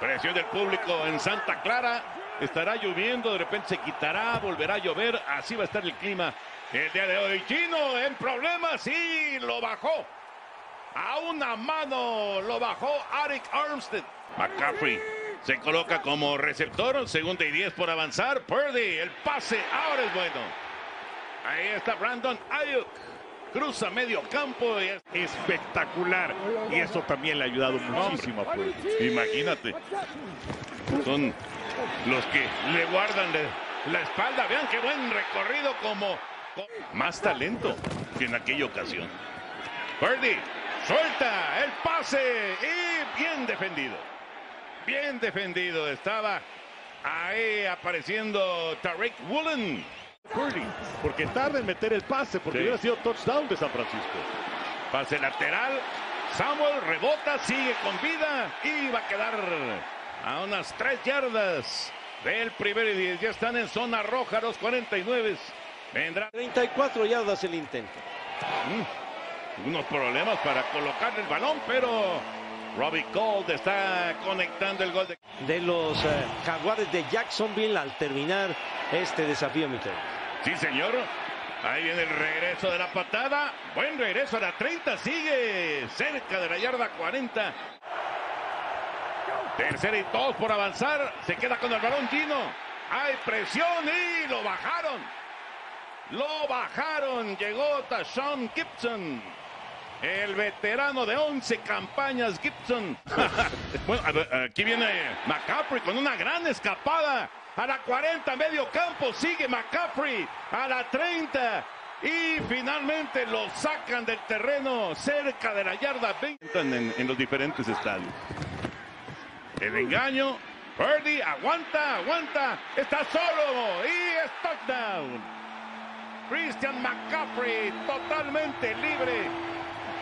Presión del público en Santa Clara. Estará lloviendo, de repente se quitará, volverá a llover. Así va a estar el clima el día de hoy. Chino en problemas y lo bajó. A una mano lo bajó Arik Armstead. McCaffrey se coloca como receptor. Segunda y diez por avanzar. Purdy, el pase ahora es bueno. Ahí está Brandon Ayuk. Cruza medio campo. Y es espectacular. Y eso también le ha ayudado muchísimo a Purdy. Imagínate. Son los que le guardan la espalda. Vean qué buen recorrido como más talento que en aquella ocasión. Purdy suelta el pase y bien defendido. Bien defendido. Estaba ahí apareciendo Tarek Woolen. Purdy, porque tarda en meter el pase, porque Sí. hubiera sido touchdown de San Francisco. Pase lateral. Samuel rebota, sigue con vida y va a quedar a unas tres yardas del primer y diez. Ya están en zona roja los 49. Vendrá 34 yardas el intento. mm, unos problemas para colocar el balón, pero Robbie Gold está conectando el gol de De los eh, jaguares de Jacksonville al terminar este desafío, Michel. Sí, señor. Ahí viene el regreso de la patada. Buen regreso a la 30. Sigue cerca de la yarda 40. Tercera y dos por avanzar. Se queda con el balón Gino. Hay presión y lo bajaron. Lo bajaron. Llegó Tashawn Gibson. El veterano de 11 campañas, Gibson. bueno, aquí viene McCaffrey con una gran escapada. A la 40, medio campo, sigue McCaffrey. A la 30. Y finalmente lo sacan del terreno cerca de la yarda 20 en, en los diferentes estadios. El engaño. Purdy aguanta, aguanta. Está solo y es touchdown. Christian McCaffrey totalmente libre.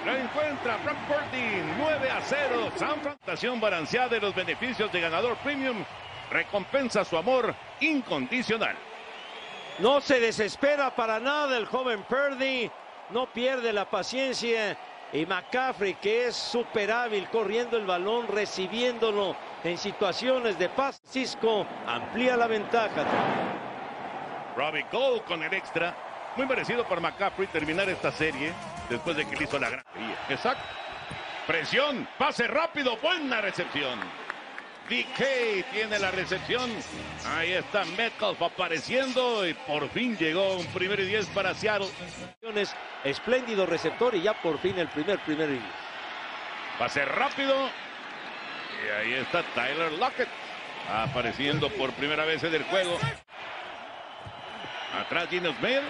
Lo encuentra Frank Purdy 9 a 0. San Francisco balanceada de los beneficios de ganador premium. Recompensa su amor incondicional. No se desespera para nada el joven Purdy. No pierde la paciencia. Y McCaffrey, que es súper hábil corriendo el balón, recibiéndolo en situaciones de paz. Cisco amplía la ventaja. Robbie Gold con el extra. Muy merecido para McCaffrey terminar esta serie después de que le hizo la gran. Exacto. Presión, pase rápido, buena recepción. DK tiene la recepción. Ahí está Metcalf apareciendo y por fin llegó un primer y diez para Seattle. Espléndido receptor y ya por fin el primer, primer y Pase rápido. Y ahí está Tyler Lockett apareciendo por primera vez en el juego. Atrás Gino Smith.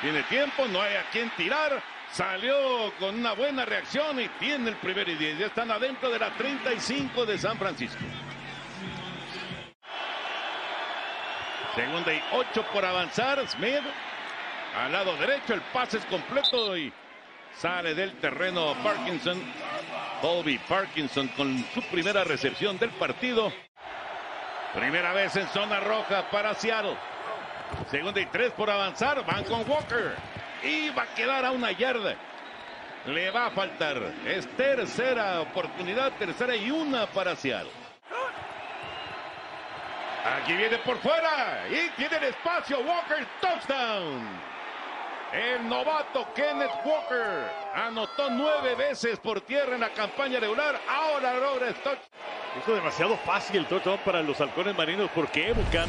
Tiene tiempo, no hay a quien tirar. Salió con una buena reacción y tiene el primer y 10. Ya están adentro de la 35 de San Francisco. Segunda y 8 por avanzar. Smith al lado derecho. El pase es completo y sale del terreno Parkinson. Colby Parkinson con su primera recepción del partido. Primera vez en zona roja para Seattle. Segunda y tres por avanzar. Van con Walker. Y va a quedar a una yarda. Le va a faltar. Es tercera oportunidad. Tercera y una para Seattle. Aquí viene por fuera. Y tiene el espacio. Walker. Touchdown. El novato Kenneth Walker anotó nueve veces por tierra en la campaña regular. Ahora logra el touchdown. Hizo demasiado fácil el touchdown para los halcones marinos porque Ebucan,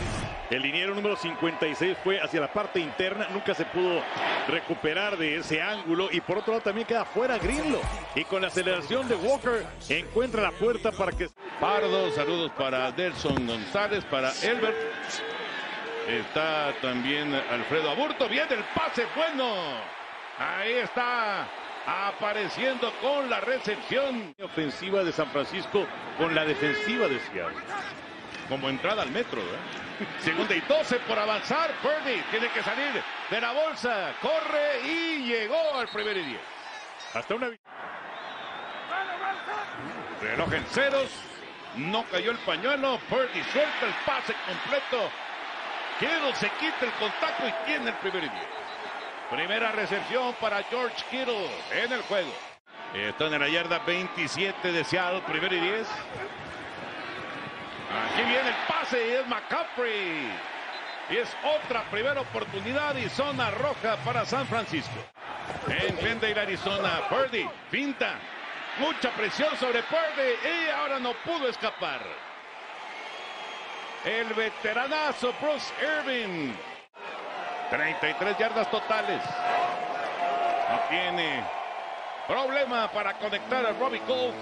el liniero número 56, fue hacia la parte interna. Nunca se pudo recuperar de ese ángulo. Y por otro lado también queda fuera Grillo. Y con la aceleración de Walker encuentra la puerta para que... Pardo, saludos para Delson González, para Elbert. Está también Alfredo Aburto. Viene el pase bueno. Ahí está apareciendo con la recepción. Ofensiva de San Francisco con la defensiva de Seattle. Como entrada al metro. ¿eh? Segunda y 12 por avanzar. Purdy tiene que salir de la bolsa. Corre y llegó al primer y 10. Hasta una... Reloj en ceros. No cayó el pañuelo. Purdy suelta el pase completo. Kittle se quita el contacto y tiene el primer 10. Primera recepción para George Kittle en el juego. Está en la yarda 27 de Seattle, primer y 10. Aquí viene el pase y es McCaffrey. Y es otra primera oportunidad y zona roja para San Francisco. En Glendale, Arizona, Purdy, finta. Mucha presión sobre Purdy y ahora no pudo escapar. El veteranazo Bruce Irving. 33 yardas totales. No tiene problema para conectar a Robbie Gold.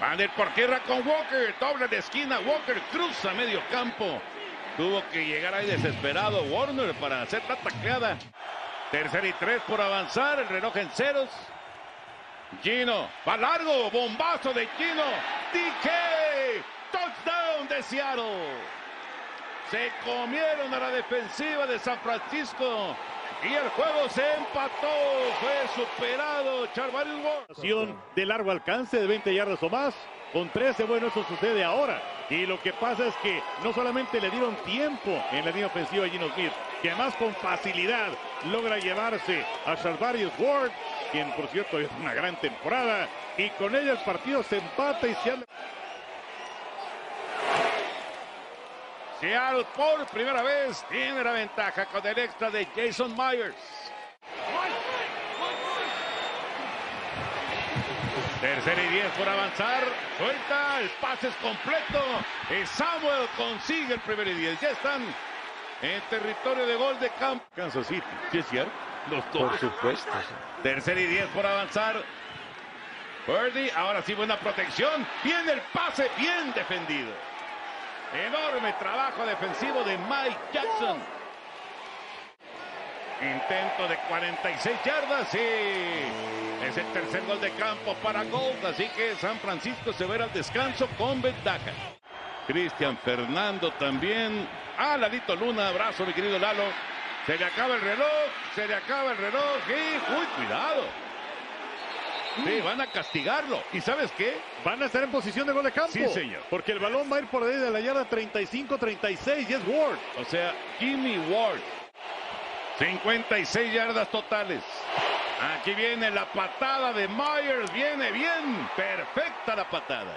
Van a ir por tierra con Walker. Doble de esquina. Walker cruza medio campo. Tuvo que llegar ahí desesperado Warner para hacer la tacleada. Tercer y tres por avanzar. El reloj en ceros. Gino. Va largo. Bombazo de Gino. DK. Touchdown de Seattle. Se comieron a la defensiva de San Francisco. Y el juego se empató. Fue superado Charvarius Ward. De largo alcance de 20 yardas o más. Con 13, bueno, eso sucede ahora. Y lo que pasa es que no solamente le dieron tiempo en la línea ofensiva a Gino Smith, que además con facilidad logra llevarse a Charvarius Ward, quien por cierto es una gran temporada. Y con ella el partido se empata y se Seattle por primera vez tiene la ventaja con el extra de Jason Myers. Tercera y diez por avanzar. Suelta, el pase es completo. Y Samuel consigue el primer y diez. Ya están en territorio de gol de campo. Kansas City, ¿sí es cierto? Los dos. Por supuesto. Tercera y diez por avanzar. Birdie, ahora sí buena protección. Viene el pase, bien defendido. Enorme trabajo defensivo de Mike Jackson. Intento de 46 yardas y es el tercer gol de campo para Gold. Así que San Francisco se verá al descanso con ventaja. Cristian Fernando también. Ah, Ladito Luna, abrazo mi querido Lalo. Se le acaba el reloj, se le acaba el reloj y uy, cuidado. Sí, van a castigarlo. ¿Y sabes qué? Van a estar en posición de gol de campo. Sí, señor. Porque el balón va a ir por ahí de la yarda 35-36 y es Ward. O sea, Jimmy Ward. 56 yardas totales. Aquí viene la patada de Myers. Viene bien. Perfecta la patada.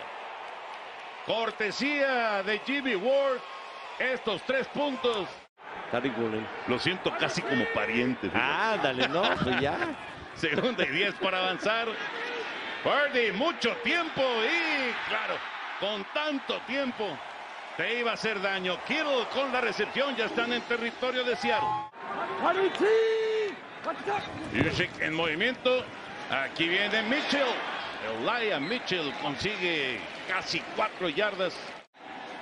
Cortesía de Jimmy Ward. Estos tres puntos. Lo siento casi como pariente. Ah, dale, no, pues ya. Segunda y 10 para avanzar. Purdy, mucho tiempo y claro, con tanto tiempo te iba a hacer daño. Kittle con la recepción, ya están en territorio de Seattle. Yushik en movimiento. Aquí viene Mitchell. Elia Mitchell consigue casi cuatro yardas.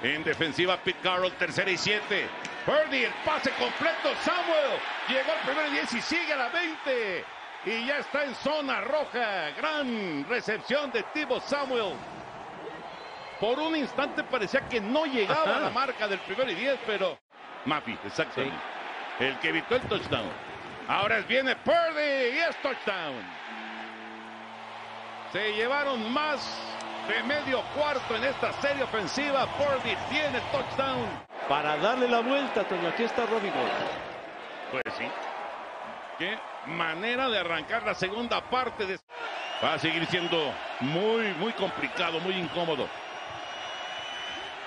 En defensiva, Pete Carroll, tercera y siete. Purdy, el pase completo. Samuel llegó al primer 10 y sigue a la 20 y ya está en zona roja. Gran recepción de Tibo Samuel. Por un instante parecía que no llegaba a la marca del primer y diez, pero Mafi, exactamente. El que evitó el touchdown. Ahora viene Purdy y es touchdown. Se llevaron más de medio cuarto en esta serie ofensiva. Purdy tiene touchdown. Para darle la vuelta, Toño, aquí está Robbie Gold. Pues sí. Qué manera de arrancar la segunda parte. De... Va a seguir siendo muy, muy complicado, muy incómodo.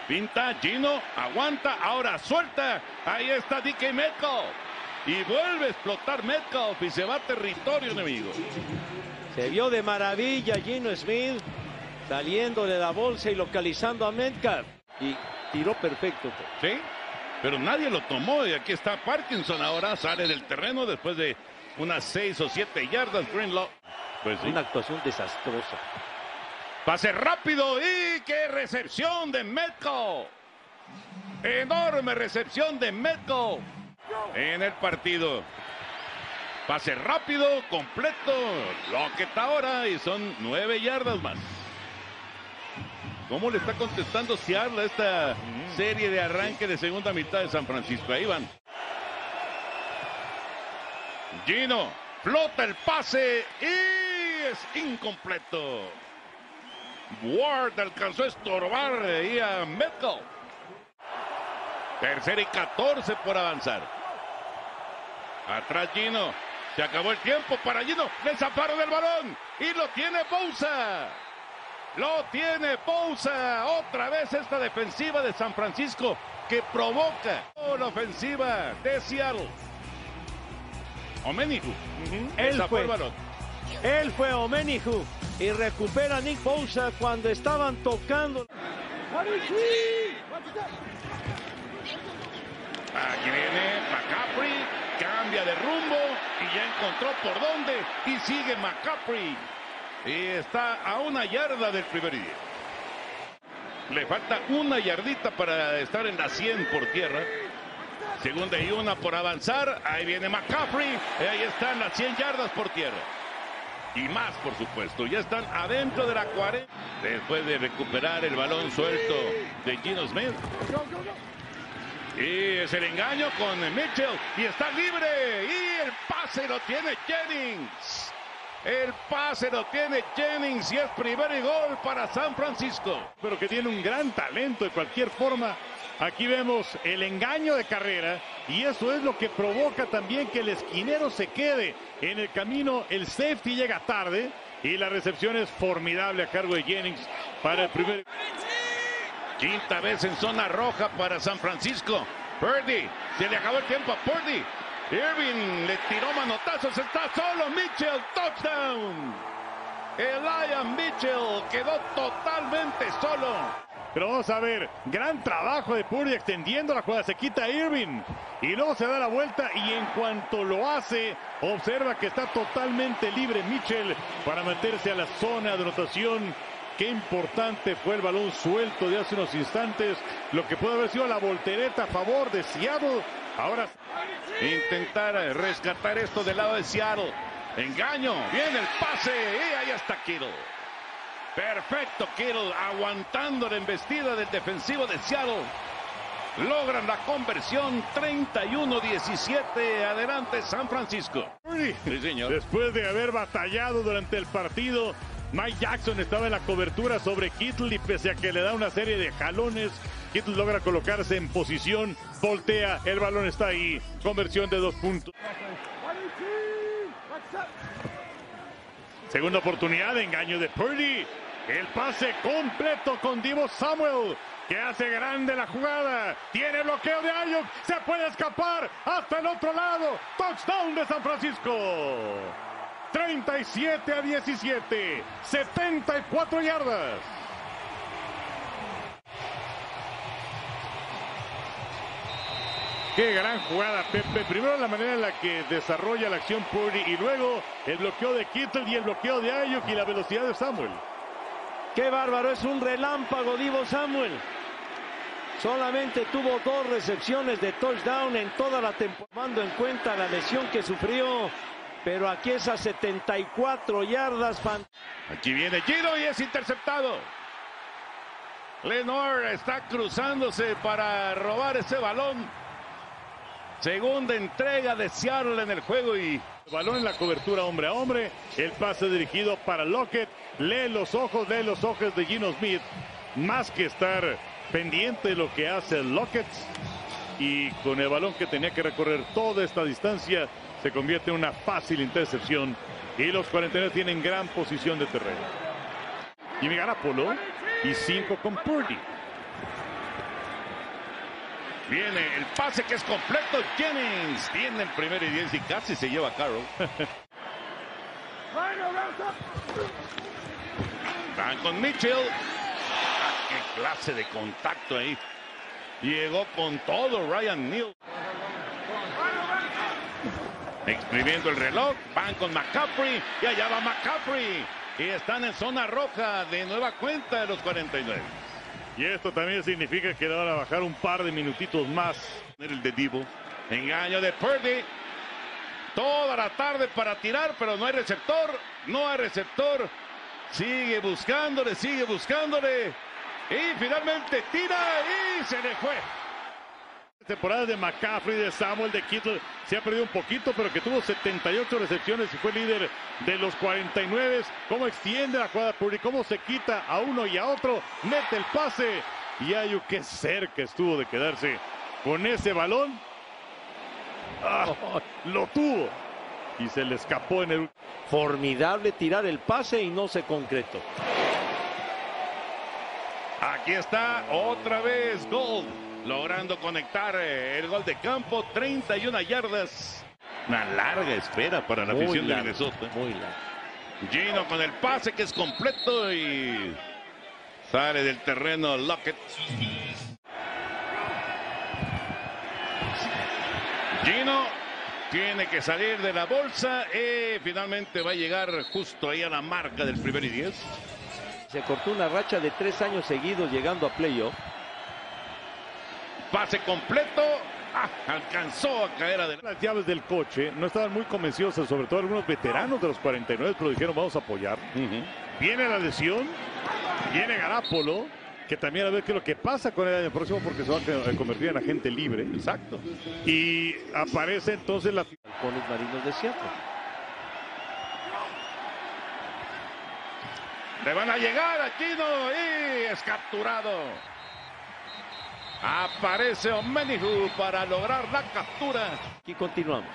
Pinta, Gino, aguanta, ahora suelta. Ahí está DK Metcalf. Y vuelve a explotar Metcalf y se va a territorio enemigo. Se vio de maravilla Gino Smith saliendo de la bolsa y localizando a Metcalf. Y tiró perfecto. Sí, pero nadie lo tomó y aquí está Parkinson ahora, sale del terreno después de unas seis o siete yardas Greenlaw. Pues Una actuación desastrosa. Pase rápido y qué recepción de Metcalf. Enorme recepción de Metcalf en el partido. Pase rápido, completo, lo que está ahora y son nueve yardas más. ¿Cómo le está contestando Seattle a esta serie de arranque de segunda mitad de San Francisco? Ahí van. Gino flota el pase y es incompleto. Ward alcanzó a estorbar ahí a Metcalf. Tercera y 14 por avanzar. Atrás Gino. Se acabó el tiempo para Gino. Le zafaron el balón. Y lo tiene Bousa. Lo tiene Pousa. Otra vez esta defensiva de San Francisco que provoca la ofensiva de Seattle. Omenihu. Él fue. el balón. Él fue Omenihu y recupera a Nick Bosa cuando estaban tocando. Aquí viene McCaffrey, cambia de rumbo y ya encontró por dónde y sigue McCaffrey. Y está a una yarda del primer día. Le falta una yardita para estar en la 100 por tierra. Segunda y una por avanzar. Ahí viene McCaffrey. Ahí están las 100 yardas por tierra. Y más, por supuesto. Ya están adentro de la 40. Después de recuperar el balón suelto de Gino Smith. Y es el engaño con Mitchell. Y está libre. Y el pase lo tiene Jennings. El pase lo tiene Jennings. Y es primer gol para San Francisco. pero que tiene un gran talento de cualquier forma. Aquí vemos el engaño de carrera y eso es lo que provoca también que el esquinero se quede en el camino. El safety llega tarde y la recepción es formidable a cargo de Jennings para el primer. Quinta vez en zona roja para San Francisco. Purdy. Se le acabó el tiempo a Purdy. Irving le tiró manotazos. Está solo Mitchell. Touchdown. Elian Mitchell quedó totalmente solo. Pero vamos a ver, gran trabajo de Purdy extendiendo la jugada, se quita Irving y luego se da la vuelta y en cuanto lo hace, observa que está totalmente libre Mitchell para meterse a la zona de anotación. Qué importante fue el balón suelto de hace unos instantes, lo que puede haber sido la voltereta a favor de Seattle. Ahora Intentar rescatar esto del lado de Seattle. Engaño. Viene el pase. Y ahí está Kittle. Perfecto Kittle. Aguantando la embestida del defensivo de Seattle. Logran la conversión 31-17. Adelante San Francisco. Sí, señor. después de haber batallado durante el partido, Mike Jackson estaba en la cobertura sobre Kittle y pese a que le da una serie de jalones, Kittle logra colocarse en posición, voltea, el balón está ahí, conversión de dos puntos. Segunda oportunidad, engaño de Purdy, el pase completo con Divo Samuel, que hace grande la jugada, tiene bloqueo de Ayuk, se puede escapar hasta el otro lado, touchdown de San Francisco. 37 a 17, 74 yardas. Qué gran jugada, Pepe. Primero la manera en la que desarrolla la acción Purdy y luego el bloqueo de Kittle y el bloqueo de Ayuk y la velocidad de Samuel. Qué bárbaro, es un relámpago Divo Samuel. Solamente tuvo dos recepciones de touchdown en toda la temporada, tomando en cuenta la lesión que sufrió. Pero aquí es a 74 yardas. fan- Aquí viene Giro y es interceptado. Lenore está cruzándose para robar ese balón. Segunda entrega de Seattle en el juego y Balón en la cobertura hombre a hombre. El pase dirigido para Lockett. Lee los ojos, lee los ojos de Gino Smith. Más que estar pendiente de lo que hace Lockett. Y con el balón que tenía que recorrer toda esta distancia, se convierte en una fácil intercepción. Y los 49 tienen gran posición de terreno. Jimmy Garapolo y 5 con Purdy. Viene el pase que es completo. Jennings tiene el primer y diez y casi se lleva a Carroll. Van con Mitchell. Ah, qué clase de contacto ahí. Llegó con todo Ryan Neal. Exprimiendo el reloj. Van con McCaffrey. Y allá va McCaffrey. Y están en zona roja de nueva cuenta de los 49. Y esto también significa que le van a bajar un par de minutitos más. El de Divo. Engaño de Purdy. Toda la tarde para tirar, pero no hay receptor. No hay receptor. Sigue buscándole, sigue buscándole. Y finalmente tira y se le fue. Temporada de McCaffrey, de Samuel, de Kittle, se ha perdido un poquito, pero que tuvo 78 recepciones y fue líder de los 49. ¿Cómo extiende la jugada Purdy? ¿Cómo se quita a uno y a otro? Mete el pase. Y Ayu, qué cerca estuvo de quedarse con ese balón. Ah, lo tuvo. Y se le escapó en el... Formidable tirar el pase y no se concretó. Aquí está otra vez Gold, logrando conectar eh, el gol de campo, 31 yardas. Una larga espera para la afición de Minnesota. Muy larga. Gino con el pase que es completo y sale del terreno Lockett. Gino tiene que salir de la bolsa y finalmente va a llegar justo ahí a la marca del primer y diez. Se cortó una racha de tres años seguidos llegando a playoff. Pase completo. Ah, alcanzó a caer adelante. Las llaves del coche no estaban muy convencidos, sobre todo algunos veteranos de los 49, pero dijeron vamos a apoyar. Viene la lesión, viene Garapolo, que también a ver qué es lo que pasa con el año próximo porque se va a convertir en agente libre. Exacto. Y aparece entonces la... Halcones marinos de Seattle. Le van a llegar a Gino y es capturado. Aparece Omenihu para lograr la captura. Aquí continuamos.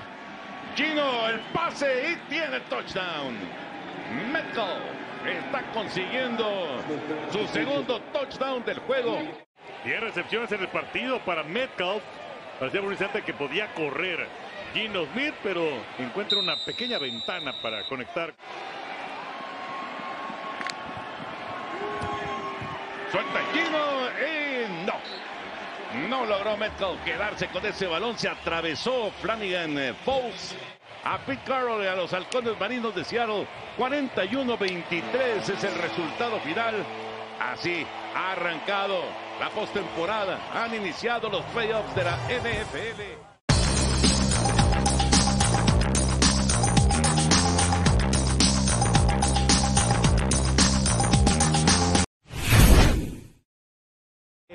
Gino el pase y tiene touchdown. Metcalf está consiguiendo su segundo touchdown del juego. 10 recepciones en el partido para Metcalf. Parecía un instante que podía correr Gino Smith, pero encuentra una pequeña ventana para conectar. Suelta y. No logró Metcalf quedarse con ese balón. Se atravesó Flanagan eh, Foles a Pete Carroll y a los halcones marinos de Seattle. 41-23 es el resultado final. Así ha arrancado la postemporada. Han iniciado los playoffs de la NFL.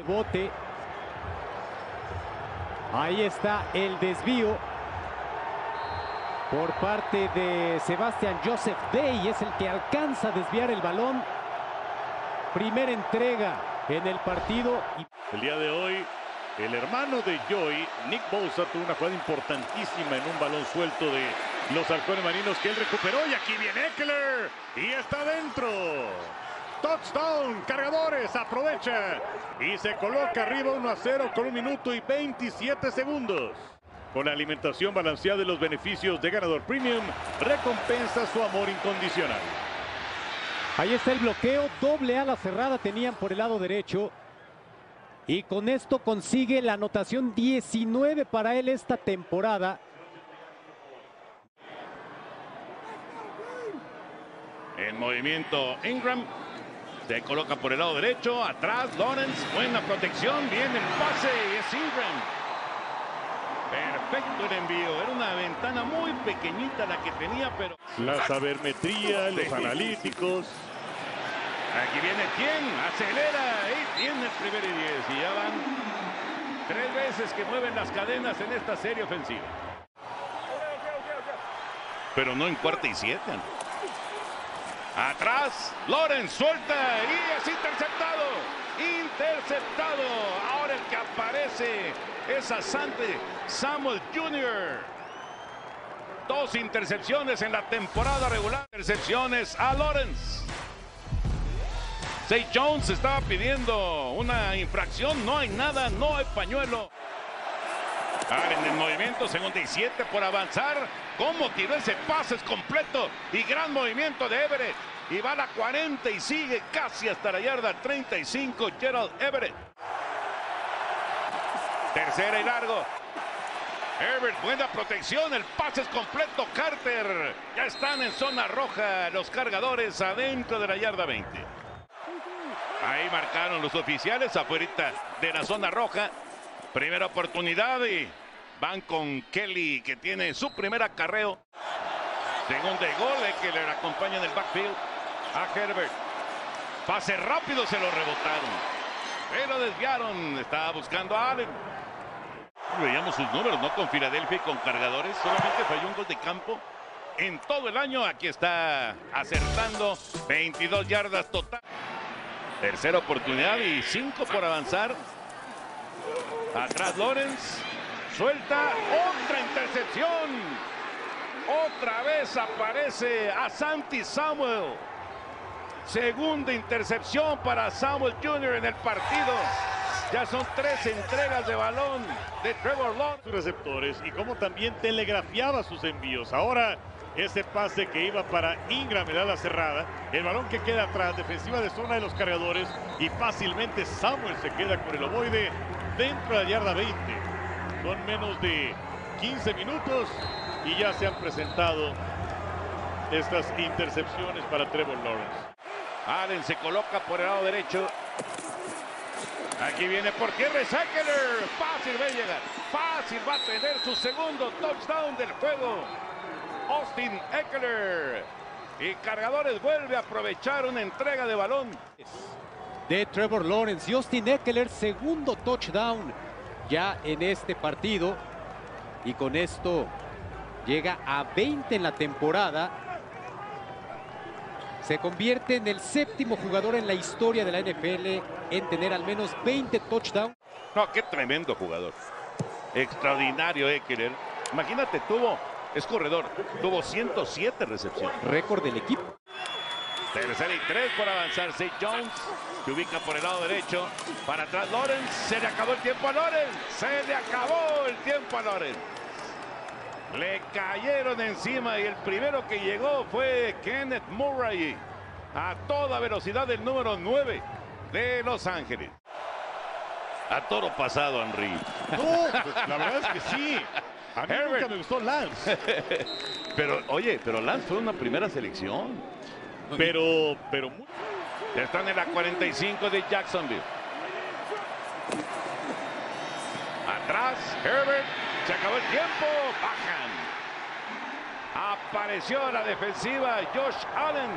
Bote. Ahí está el desvío por parte de Sebastián Joseph Day. Es el que alcanza a desviar el balón. Primera entrega en el partido. El día de hoy, el hermano de Joy, Nick Bosa, tuvo una jugada importantísima en un balón suelto de los halcones marinos que él recuperó. Y aquí viene Eckler. Y está dentro. Touchdown, cargadores, aprovecha y se coloca arriba 1 a 0 con un minuto y 27 segundos. Con la alimentación balanceada de los beneficios de ganador premium, recompensa su amor incondicional. Ahí está el bloqueo, doble ala cerrada tenían por el lado derecho. Y con esto consigue la anotación 19 para él esta temporada. En movimiento Ingram se coloca por el lado derecho, atrás Lawrence, buena protección, viene el pase y es Ingram. Perfecto el envío, era una ventana muy pequeñita la que tenía, pero... La sabermetría, los analíticos. Aquí viene quien, acelera y tiene el primer y diez. Y ya van tres veces que mueven las cadenas en esta serie ofensiva. Pero no en cuarta y siete. Atrás, Lorenz suelta y es interceptado. Interceptado. Ahora el que aparece es Asante Samuel Jr. Dos intercepciones en la temporada regular. Intercepciones a Lorenz. Say Jones estaba pidiendo una infracción. No hay nada, no hay pañuelo. en el movimiento, segundo y siete por avanzar. Cómo tiró ese pase es completo y gran movimiento de Everett. Y va a la 40 y sigue casi hasta la yarda 35 Gerald Everett. Tercera y largo. Everett, buena protección, el pase es completo. Carter, ya están en zona roja los cargadores adentro de la yarda 20. Ahí marcaron los oficiales afuera de la zona roja. Primera oportunidad y Van con Kelly, que tiene su primer acarreo. Segundo de gol, que le acompaña en el backfield a Herbert. Pase rápido, se lo rebotaron. Pero desviaron, estaba buscando a Allen. Veíamos sus números, ¿no? Con Filadelfia y con cargadores. Solamente falló un gol de campo en todo el año. Aquí está acertando 22 yardas total. Tercera oportunidad y cinco por avanzar. Atrás Lorenz. Suelta otra intercepción. Otra vez aparece a Santi Samuel. Segunda intercepción para Samuel Jr. en el partido. Ya son tres entregas de balón de Trevor Lawrence. Receptores y como también telegrafiaba sus envíos. Ahora ese pase que iba para Ingram en la cerrada. El balón que queda atrás, defensiva de zona de los cargadores. Y fácilmente Samuel se queda con el ovoide dentro de la yarda 20. Son menos de 15 minutos y ya se han presentado estas intercepciones para Trevor Lawrence. Allen se coloca por el lado derecho. Aquí viene por tierra Eckler. Fácil va a llegar. Fácil va a tener su segundo touchdown del juego. Austin Eckler. Y Cargadores vuelve a aprovechar una entrega de balón. De Trevor Lawrence y Austin Eckler, segundo touchdown ya en este partido. Y con esto llega a 20 en la temporada. Se convierte en el séptimo jugador en la historia de la NFL en tener al menos 20 touchdowns. No, qué tremendo jugador. Extraordinario Eckler. Imagínate, tuvo, es corredor, tuvo 107 recepciones. Récord del equipo. Tercera y tres por avanzar. St. Jones se ubica por el lado derecho. Para atrás Lawrence. Se le acabó el tiempo a Lawrence. Se le acabó el tiempo a Lawrence. Le cayeron encima y el primero que llegó fue Kenneth Murray. A toda velocidad del número 9 de Los Ángeles. A toro pasado, Henry. No, pues, la verdad es que sí. A mí Herbert. nunca me gustó Lance. Pero, oye, pero Lance fue una primera selección. Pero, pero muy- Están en la 45 de Jacksonville. Atrás, Herbert. Se acabó el tiempo. Bajan. Apareció a la defensiva Josh Allen.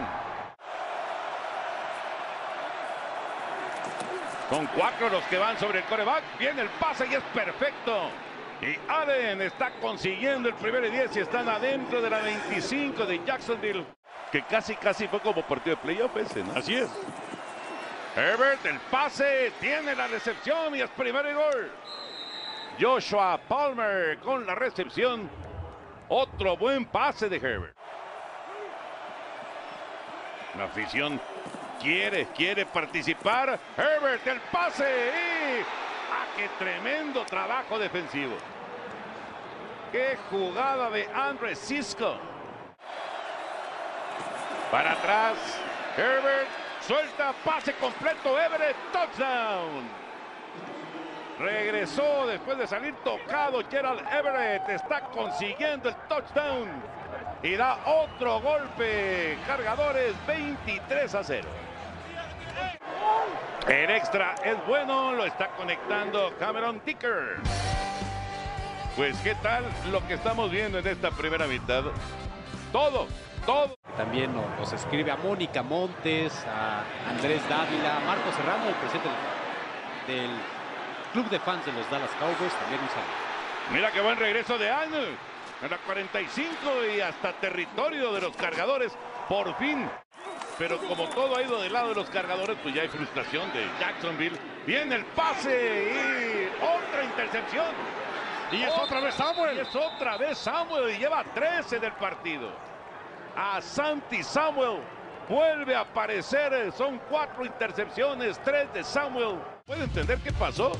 Con cuatro los que van sobre el coreback. Viene el pase y es perfecto. Y Allen está consiguiendo el primer y 10 y están adentro de la 25 de Jacksonville. Que casi, casi fue como partido de playoff ese, ¿no? así es. Herbert, el pase, tiene la recepción y es primero y gol. Joshua Palmer con la recepción. Otro buen pase de Herbert. La afición quiere, cisco participar. Herbert, el pase y... ¡Ah, qué tremendo trabajo defensivo! ¡Qué jugada de Andre Cisco! Para atrás, Herbert suelta, pase completo, Everett, touchdown. Regresó después de salir tocado Gerald Everett, está consiguiendo el touchdown y da otro golpe. Cargadores 23 a 0. El extra es bueno, lo está conectando Cameron Ticker. Pues qué tal lo que estamos viendo en esta primera mitad. Todo, todo. También nos, escribe a Mónica Montes, a Andrés Dávila, a Marco Serrano, el presidente del Club de Fans de los Dallas Cowboys. También un saludo. Mira qué buen regreso de Arnold. En la 45 y hasta territorio de los cargadores. Por fin. Pero como todo ha ido del lado de los cargadores, pues ya hay frustración de Jacksonville. Viene el pase y otra intercepción. Y es otra vez Y Samuel. es otra vez Samuel y lleva 13 del partido. A Santi Samuel vuelve a aparecer. Son cuatro intercepciones, tres de Samuel. ¿Puede entender qué pasó?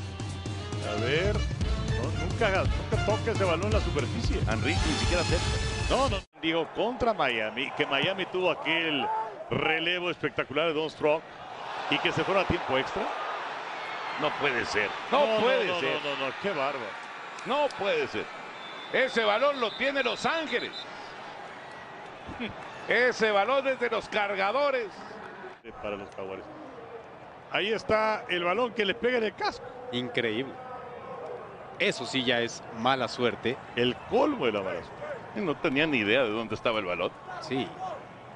A ver, no, nunca, nunca toca ese balón en la superficie. Enrique ni siquiera acepta. No, no, digo contra Miami, que Miami tuvo aquel relevo espectacular de Don Strong y que se fueron a tiempo extra. No puede ser. No, puede no, ser. No, no, no, qué bárbaro. No puede ser. Ese balón lo tiene Los Ángeles. Ese balón es de los cargadores. Para los jaguares. Ahí está el balón que le pega en el casco. Increíble. Eso sí ya es mala suerte. El colmo de la mala suerte. No tenía ni idea de dónde estaba el balón. Sí.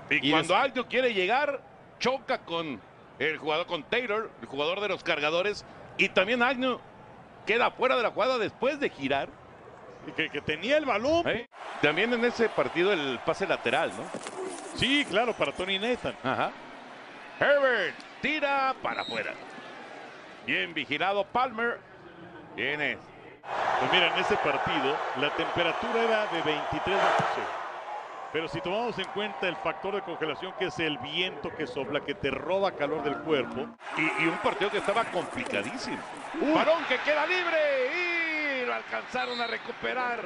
Y, Y cuando des- quiere llegar, choca con el jugador, con Taylor, el jugador de los cargadores. Y también Agnew queda fuera de la jugada después de girar. Que, que tenía el balón. ¿eh? También en ese partido el pase lateral, ¿no? Sí, claro, para Tony Nathan. Ajá. Herbert tira para afuera. Bien vigilado Palmer. Viene. Pues mira, en ese partido la temperatura era de 23 bajo cero. Pero si tomamos en cuenta el factor de congelación que es el viento que sopla, que te roba calor del cuerpo. Y, y un partido que estaba complicadísimo. Un balón que queda libre y lo alcanzaron a recuperar.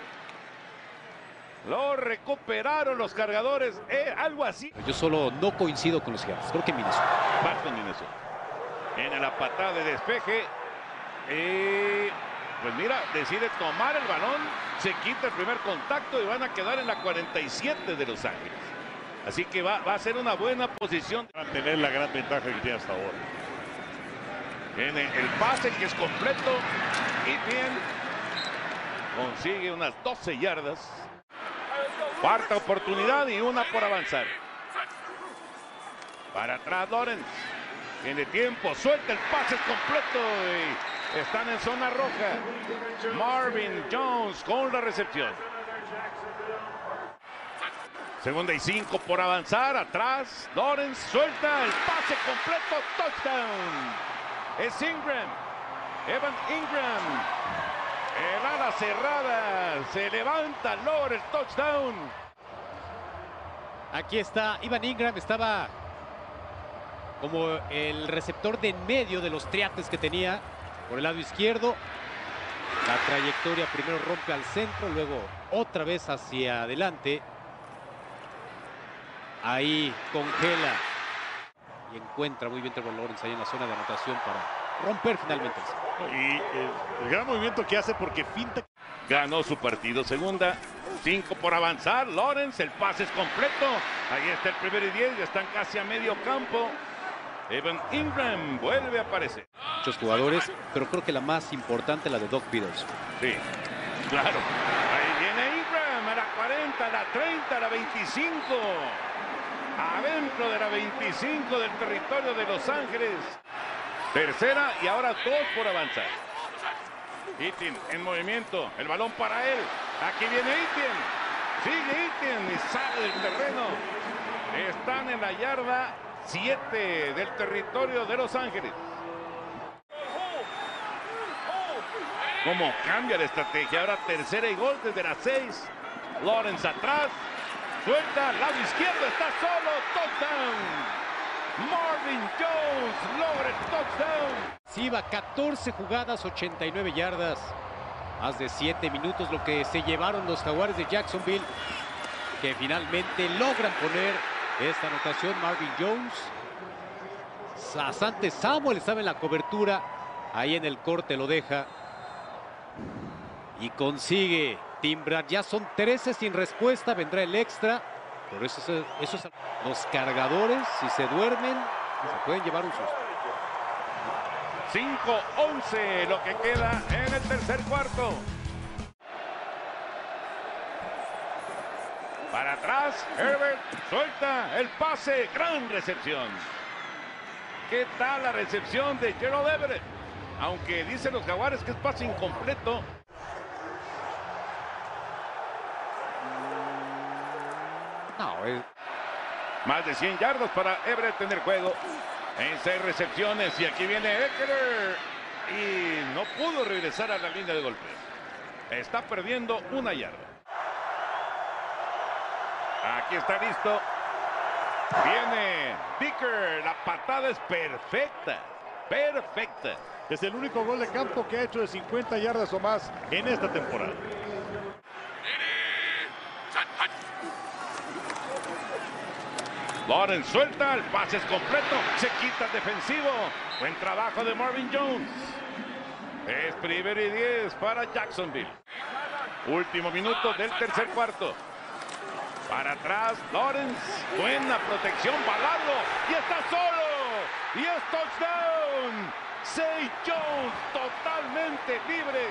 Lo recuperaron los cargadores. Eh, algo así. Yo solo no coincido con los gigantes. Creo que Minnesota. Bajo en Minnesota. En la patada de despeje. Eh, pues mira, decide tomar el balón. Se quita el primer contacto y van a quedar en la 47 de Los Ángeles. Así que va, va a ser una buena posición. Mantener la gran ventaja que tiene hasta ahora. Viene el pase que es completo. Y bien. Consigue unas 12 yardas. Cuarta oportunidad y una por avanzar. Para atrás Lorenz. Tiene tiempo, suelta el pase es completo y están en zona roja. Marvin Jones con la recepción. Segunda y cinco por avanzar. Atrás, Lorenz suelta el pase completo. Touchdown. Es Ingram. Evan Ingram. El ala cerrada. Se levanta el touchdown. Aquí está Ivan Ingram. Estaba como el receptor de en medio de los triates que tenía por el lado izquierdo. La trayectoria primero rompe al centro, luego otra vez hacia adelante. Ahí congela y encuentra muy bien Trevor Lawrence ahí en la zona de anotación para romper finalmente. Y el, el gran movimiento que hace porque finta. Ganó su partido. Segunda, cinco por avanzar. Lawrence, el pase es completo. Ahí está el primero y diez. Ya están casi a medio campo. Evan Ingram vuelve a aparecer. Muchos jugadores, pero creo que la más importante la de Doc Peters. Sí, claro. Ahí viene Ingram a la 40, a la 30, a la 25. Adentro de la 25 del territorio de Los Ángeles. Tercera y ahora dos por avanzar. Itin en movimiento. El balón para él. Aquí viene Itin. Sigue Itin y sale del terreno. Están en la yarda 7 del territorio de Los Ángeles. Cómo cambia la estrategia. Ahora tercera y gol desde las 6. Lawrence atrás. Suelta, lado izquierdo, está solo. Touchdown. Marvin Jones logra el touchdown. Sí, va 14 jugadas, 89 yardas. Más de 7 minutos lo que se llevaron los jaguares de Jacksonville. Que finalmente logran poner esta anotación. Marvin Jones. Sasante Samuel estaba en la cobertura. Ahí en el corte lo deja. Y consigue timbrar. Ya son 13 sin respuesta. Vendrá el extra. Por eso, es, los cargadores, si se duermen, se pueden llevar un susto. 5-11 lo que queda en el tercer cuarto. Para atrás, Herbert suelta el pase, gran recepción. ¿Qué tal la recepción de Gerald Everett? Aunque dicen los jaguares que es pase incompleto. No, es... Más de 100 yardas para Everett en el juego. En seis recepciones y aquí viene Eckler. Y no pudo regresar a la línea de golpe. Está perdiendo una yarda. Aquí está listo. Viene Dicker. La patada es perfecta. Perfecta. Es el único gol de campo que ha hecho de 50 yardas o más en esta temporada. Lawrence suelta, el pase es completo, se quita el defensivo. Buen trabajo de Marvin Jones. Es primero y 10 para Jacksonville. Último minuto del tercer cuarto. Para atrás, Lawrence. Buena protección, balado. Y está solo. Y es touchdown. Say Jones totalmente libre.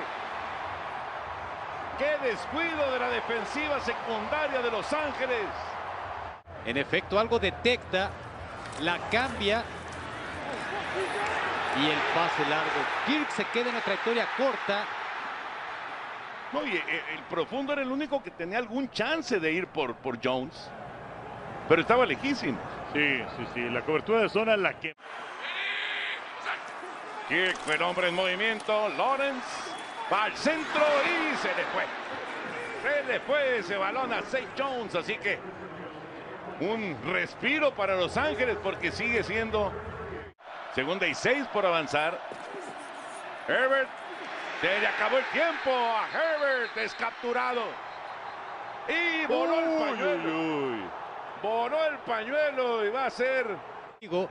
Qué descuido de la defensiva secundaria de Los Ángeles. En efecto, algo detecta, la cambia y el pase largo. Kirk se queda en la trayectoria corta. No, y el, el, profundo era el único que tenía algún chance de ir por, por Jones. Pero estaba lejísimo. Sí, sí, sí. La cobertura de zona la que. Fue el hombre en movimiento. Lawrence va al centro y se le fue. Se le fue ese balón a St. Jones, así que un respiro para Los Ángeles porque sigue siendo segunda y seis por avanzar. Herbert, se le acabó el tiempo a Herbert, es capturado. Y voló el pañuelo. Voló el pañuelo y va a ser. Digo,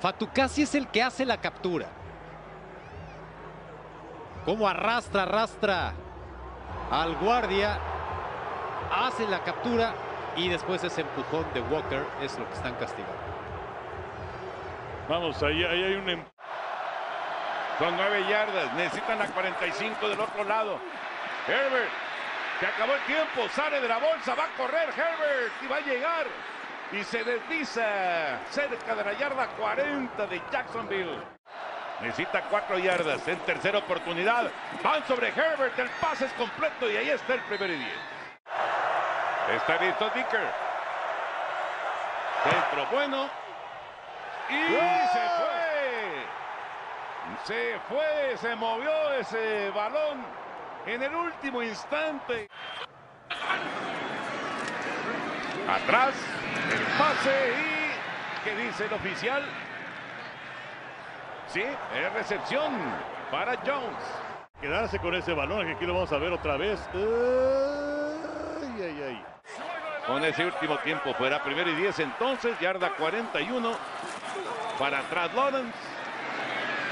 Fatukasi es el que hace la captura. Como arrastra, arrastra al guardia, hace la captura y después ese empujón de Walker es lo que están castigando. Vamos, ahí, ahí hay un... em- Con nueve yardas, necesitan la 45 del otro lado. Herbert, se acabó el tiempo, sale de la bolsa, va a correr Herbert y va a llegar. Y se desliza cerca de la yarda 40 de Jacksonville. Necesita cuatro yardas en tercera oportunidad. Van sobre Herbert, el pase es completo y ahí está el primer y diez. Está listo Dicker. Centro bueno. Y se fue. Se fue, se movió ese balón en el último instante. Atrás, el pase y ¿qué dice el oficial? Sí, es recepción para Jones. Quedarse con ese balón, que aquí lo vamos a ver otra vez. Ay, ay, ay. Con ese último tiempo fuera primero y 10 entonces, yarda 41 para atrás Lawrence.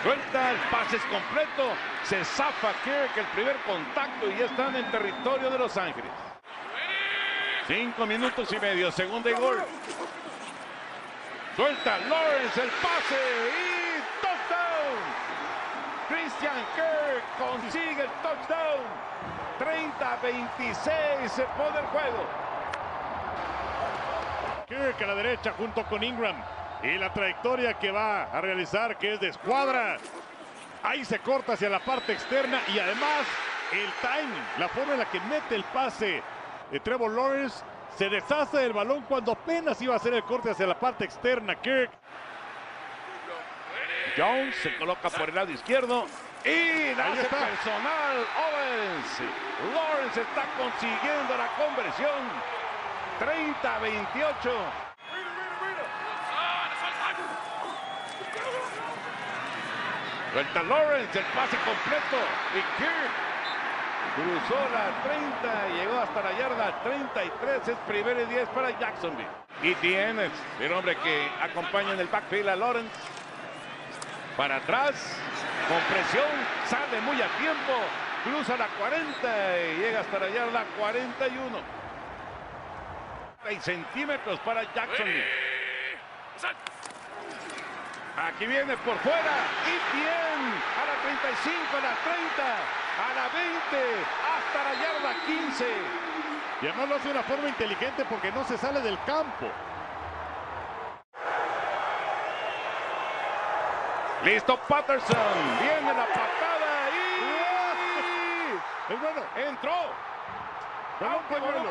Suelta, el pase es completo, se zafa Kirk el primer contacto y ya están en territorio de Los Ángeles. Cinco minutos y medio, segunda y gol. Suelta Lawrence el pase y touchdown. Christian Kirk consigue el touchdown. 30-26 se pone el juego. Kirk a la derecha junto con Ingram. Y la trayectoria que va a realizar, que es de escuadra. Ahí se corta hacia la parte externa y además el timing, la forma en la que mete el pase de Trevor Lawrence, se deshace del balón cuando apenas iba a hacer el corte hacia la parte externa. Kirk Jones se coloca por el lado izquierdo y la hace está. personal Owens. Lawrence está consiguiendo la conversión. 30-28. Suelta Lawrence, el pase completo. Y Kirk cruzó la 30, llegó hasta la yarda 33. Es primero y 10 para Jacksonville. Y tienes el hombre que acompaña en el backfield a Lawrence. Para atrás, con presión, sale muy a tiempo, cruza la 40 y llega hasta la yarda 41. 6 centímetros para Jacksonville. Aquí viene por fuera y bien a la 35, a la 30, a la 20, hasta la yarda 15. y además lo hace de una forma inteligente porque no se sale del campo. Listo Patterson, viene la patada y Es bueno. entró. Con un pañuelo.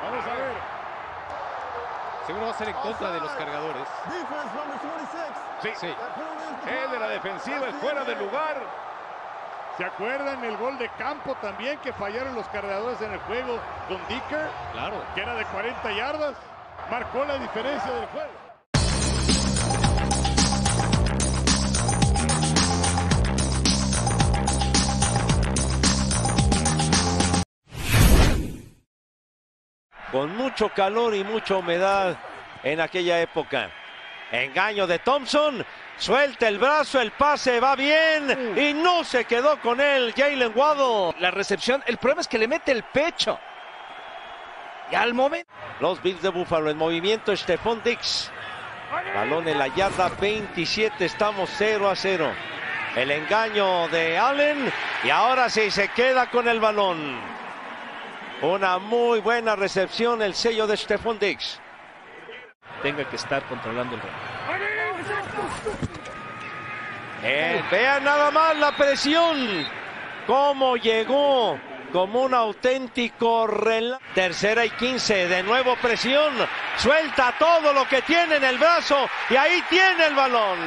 Vamos a ver. Seguro va a ser en contra de los cargadores. Defense number 26. Sí, Sí. El de la defensiva es fuera de lugar. ¿Se acuerdan el gol de campo también que fallaron los cargadores en el juego con Dicker? Claro. que era de 40 yardas, marcó la diferencia del juego. Con mucho calor y mucha humedad en aquella época. Engaño de Thompson, suelta el brazo, el pase va bien y no se quedó con él Jalen Waddle. La recepción, el problema es que le mete el pecho. Y al momento. Los Bills de Buffalo en movimiento, Stephon Dix. Balón en la yarda 27, estamos 0 a 0. El engaño de Allen y ahora sí se queda con el balón. Una muy buena recepción, el sello de Stephon Dix. Tenga que estar controlando el reloj. Eh, vean nada más la presión. Cómo llegó como un auténtico relajo. Tercera y 15, de nuevo presión. Suelta todo lo que tiene en el brazo y ahí tiene el balón.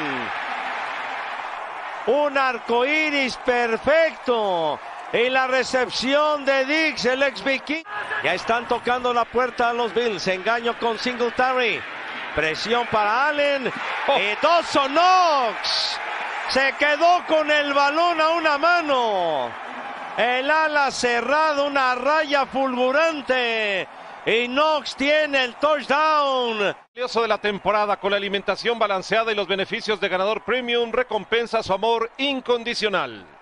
Un arco iris perfecto Y la recepción de Dix, el ex Viking. Ya están tocando la puerta a los Bills. Engaño con Singletary. Presión para Allen. Y Dawson Knox. Se quedó con el balón a una mano. El ala cerrado, una raya fulgurante. Y Knox tiene el touchdown. Valioso de la temporada con la alimentación balanceada y los beneficios de ganador premium recompensa su amor incondicional.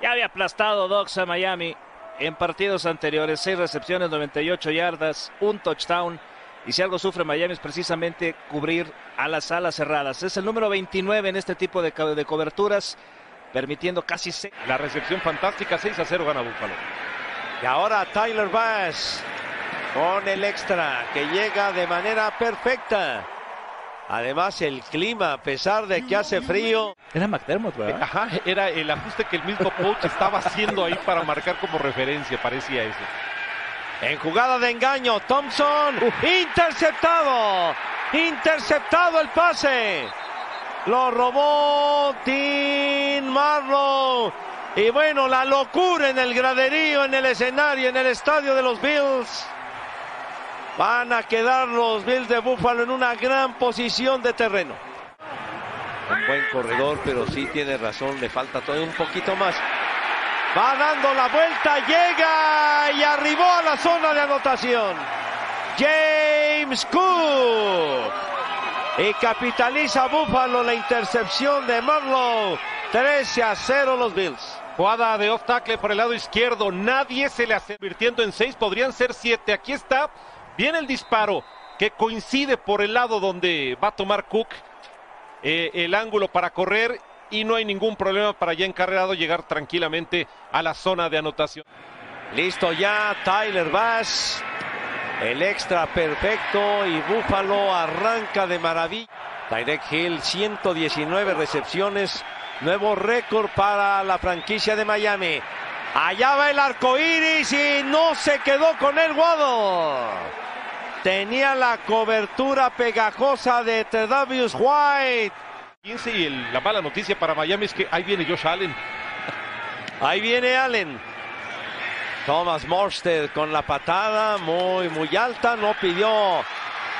Ya había aplastado Dox a Miami en partidos anteriores. Seis recepciones, 98 yardas, un touchdown. Y si algo sufre Miami es precisamente cubrir a las alas cerradas. Es el número 29 en este tipo de, de coberturas, permitiendo casi seis. La recepción fantástica, 6 a 0 gana Búfalo. Y ahora Tyler Bass con el extra que llega de manera perfecta. Además el clima, a pesar de que hace frío, Era McDermott, ¿verdad? Ajá, era el ajuste que el mismo coach estaba haciendo ahí para marcar como referencia, parecía eso. en jugada de engaño, Thompson, interceptado, interceptado el pase. Lo robó Tim Marlowe. Y bueno, la locura en el graderío, en el escenario, en el estadio de los Bills. Van a quedar los Bills de Buffalo en una gran posición de terreno. Un buen corredor, pero sí tiene razón, le falta todavía un poquito más. Va dando la vuelta, llega y arribó a la zona de anotación. James Cook. Y capitaliza Buffalo la intercepción de Marlowe. 13 a 0 los Bills. Jugada de off tackle por el lado izquierdo. Nadie se le hace. Convirtiendo en 6, podrían ser 7. Aquí está. Viene el disparo que coincide por el lado donde va a tomar Cook eh, el ángulo para correr. Y no hay ningún problema para ya encarregado llegar tranquilamente a la zona de anotación. Listo ya Tyler Bass. El extra perfecto y Buffalo arranca de maravilla. Tyreek Hill 119 recepciones. Nuevo récord para la franquicia de Miami. Allá va el arco iris y no se quedó con el Waddle. Tenía la cobertura pegajosa de Tredavious White. 15 y el- la mala noticia para Miami es que ahí viene Josh Allen. Ahí viene Allen. Thomas Morstead con la patada muy, muy alta. No pidió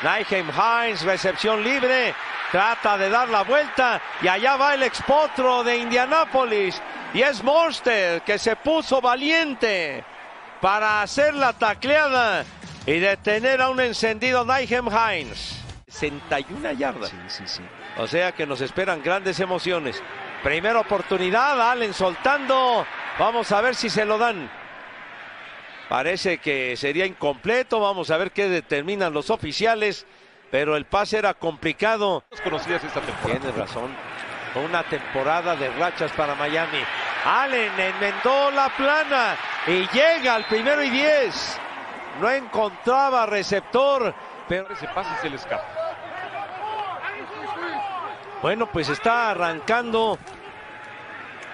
Nyheim Hines. Recepción libre. Trata de dar la vuelta. Y allá va el expotro de Indianápolis. Y es Morstead que se puso valiente para hacer la tacleada y detener a un encendido Nyheim Hines. 61 yardas. Sí, sí, sí. O sea que nos esperan grandes emociones. Primera oportunidad, Allen soltando. Vamos a ver si se lo dan. Parece que sería incompleto. Vamos a ver qué determinan los oficiales. Pero el pase era complicado. Conocidas esta temporada. Tienes razón. Una temporada de rachas para Miami. Allen enmendó la plana y llega al primero y diez. No encontraba receptor, pero Ese pase se le escapa. Bueno, pues está arrancando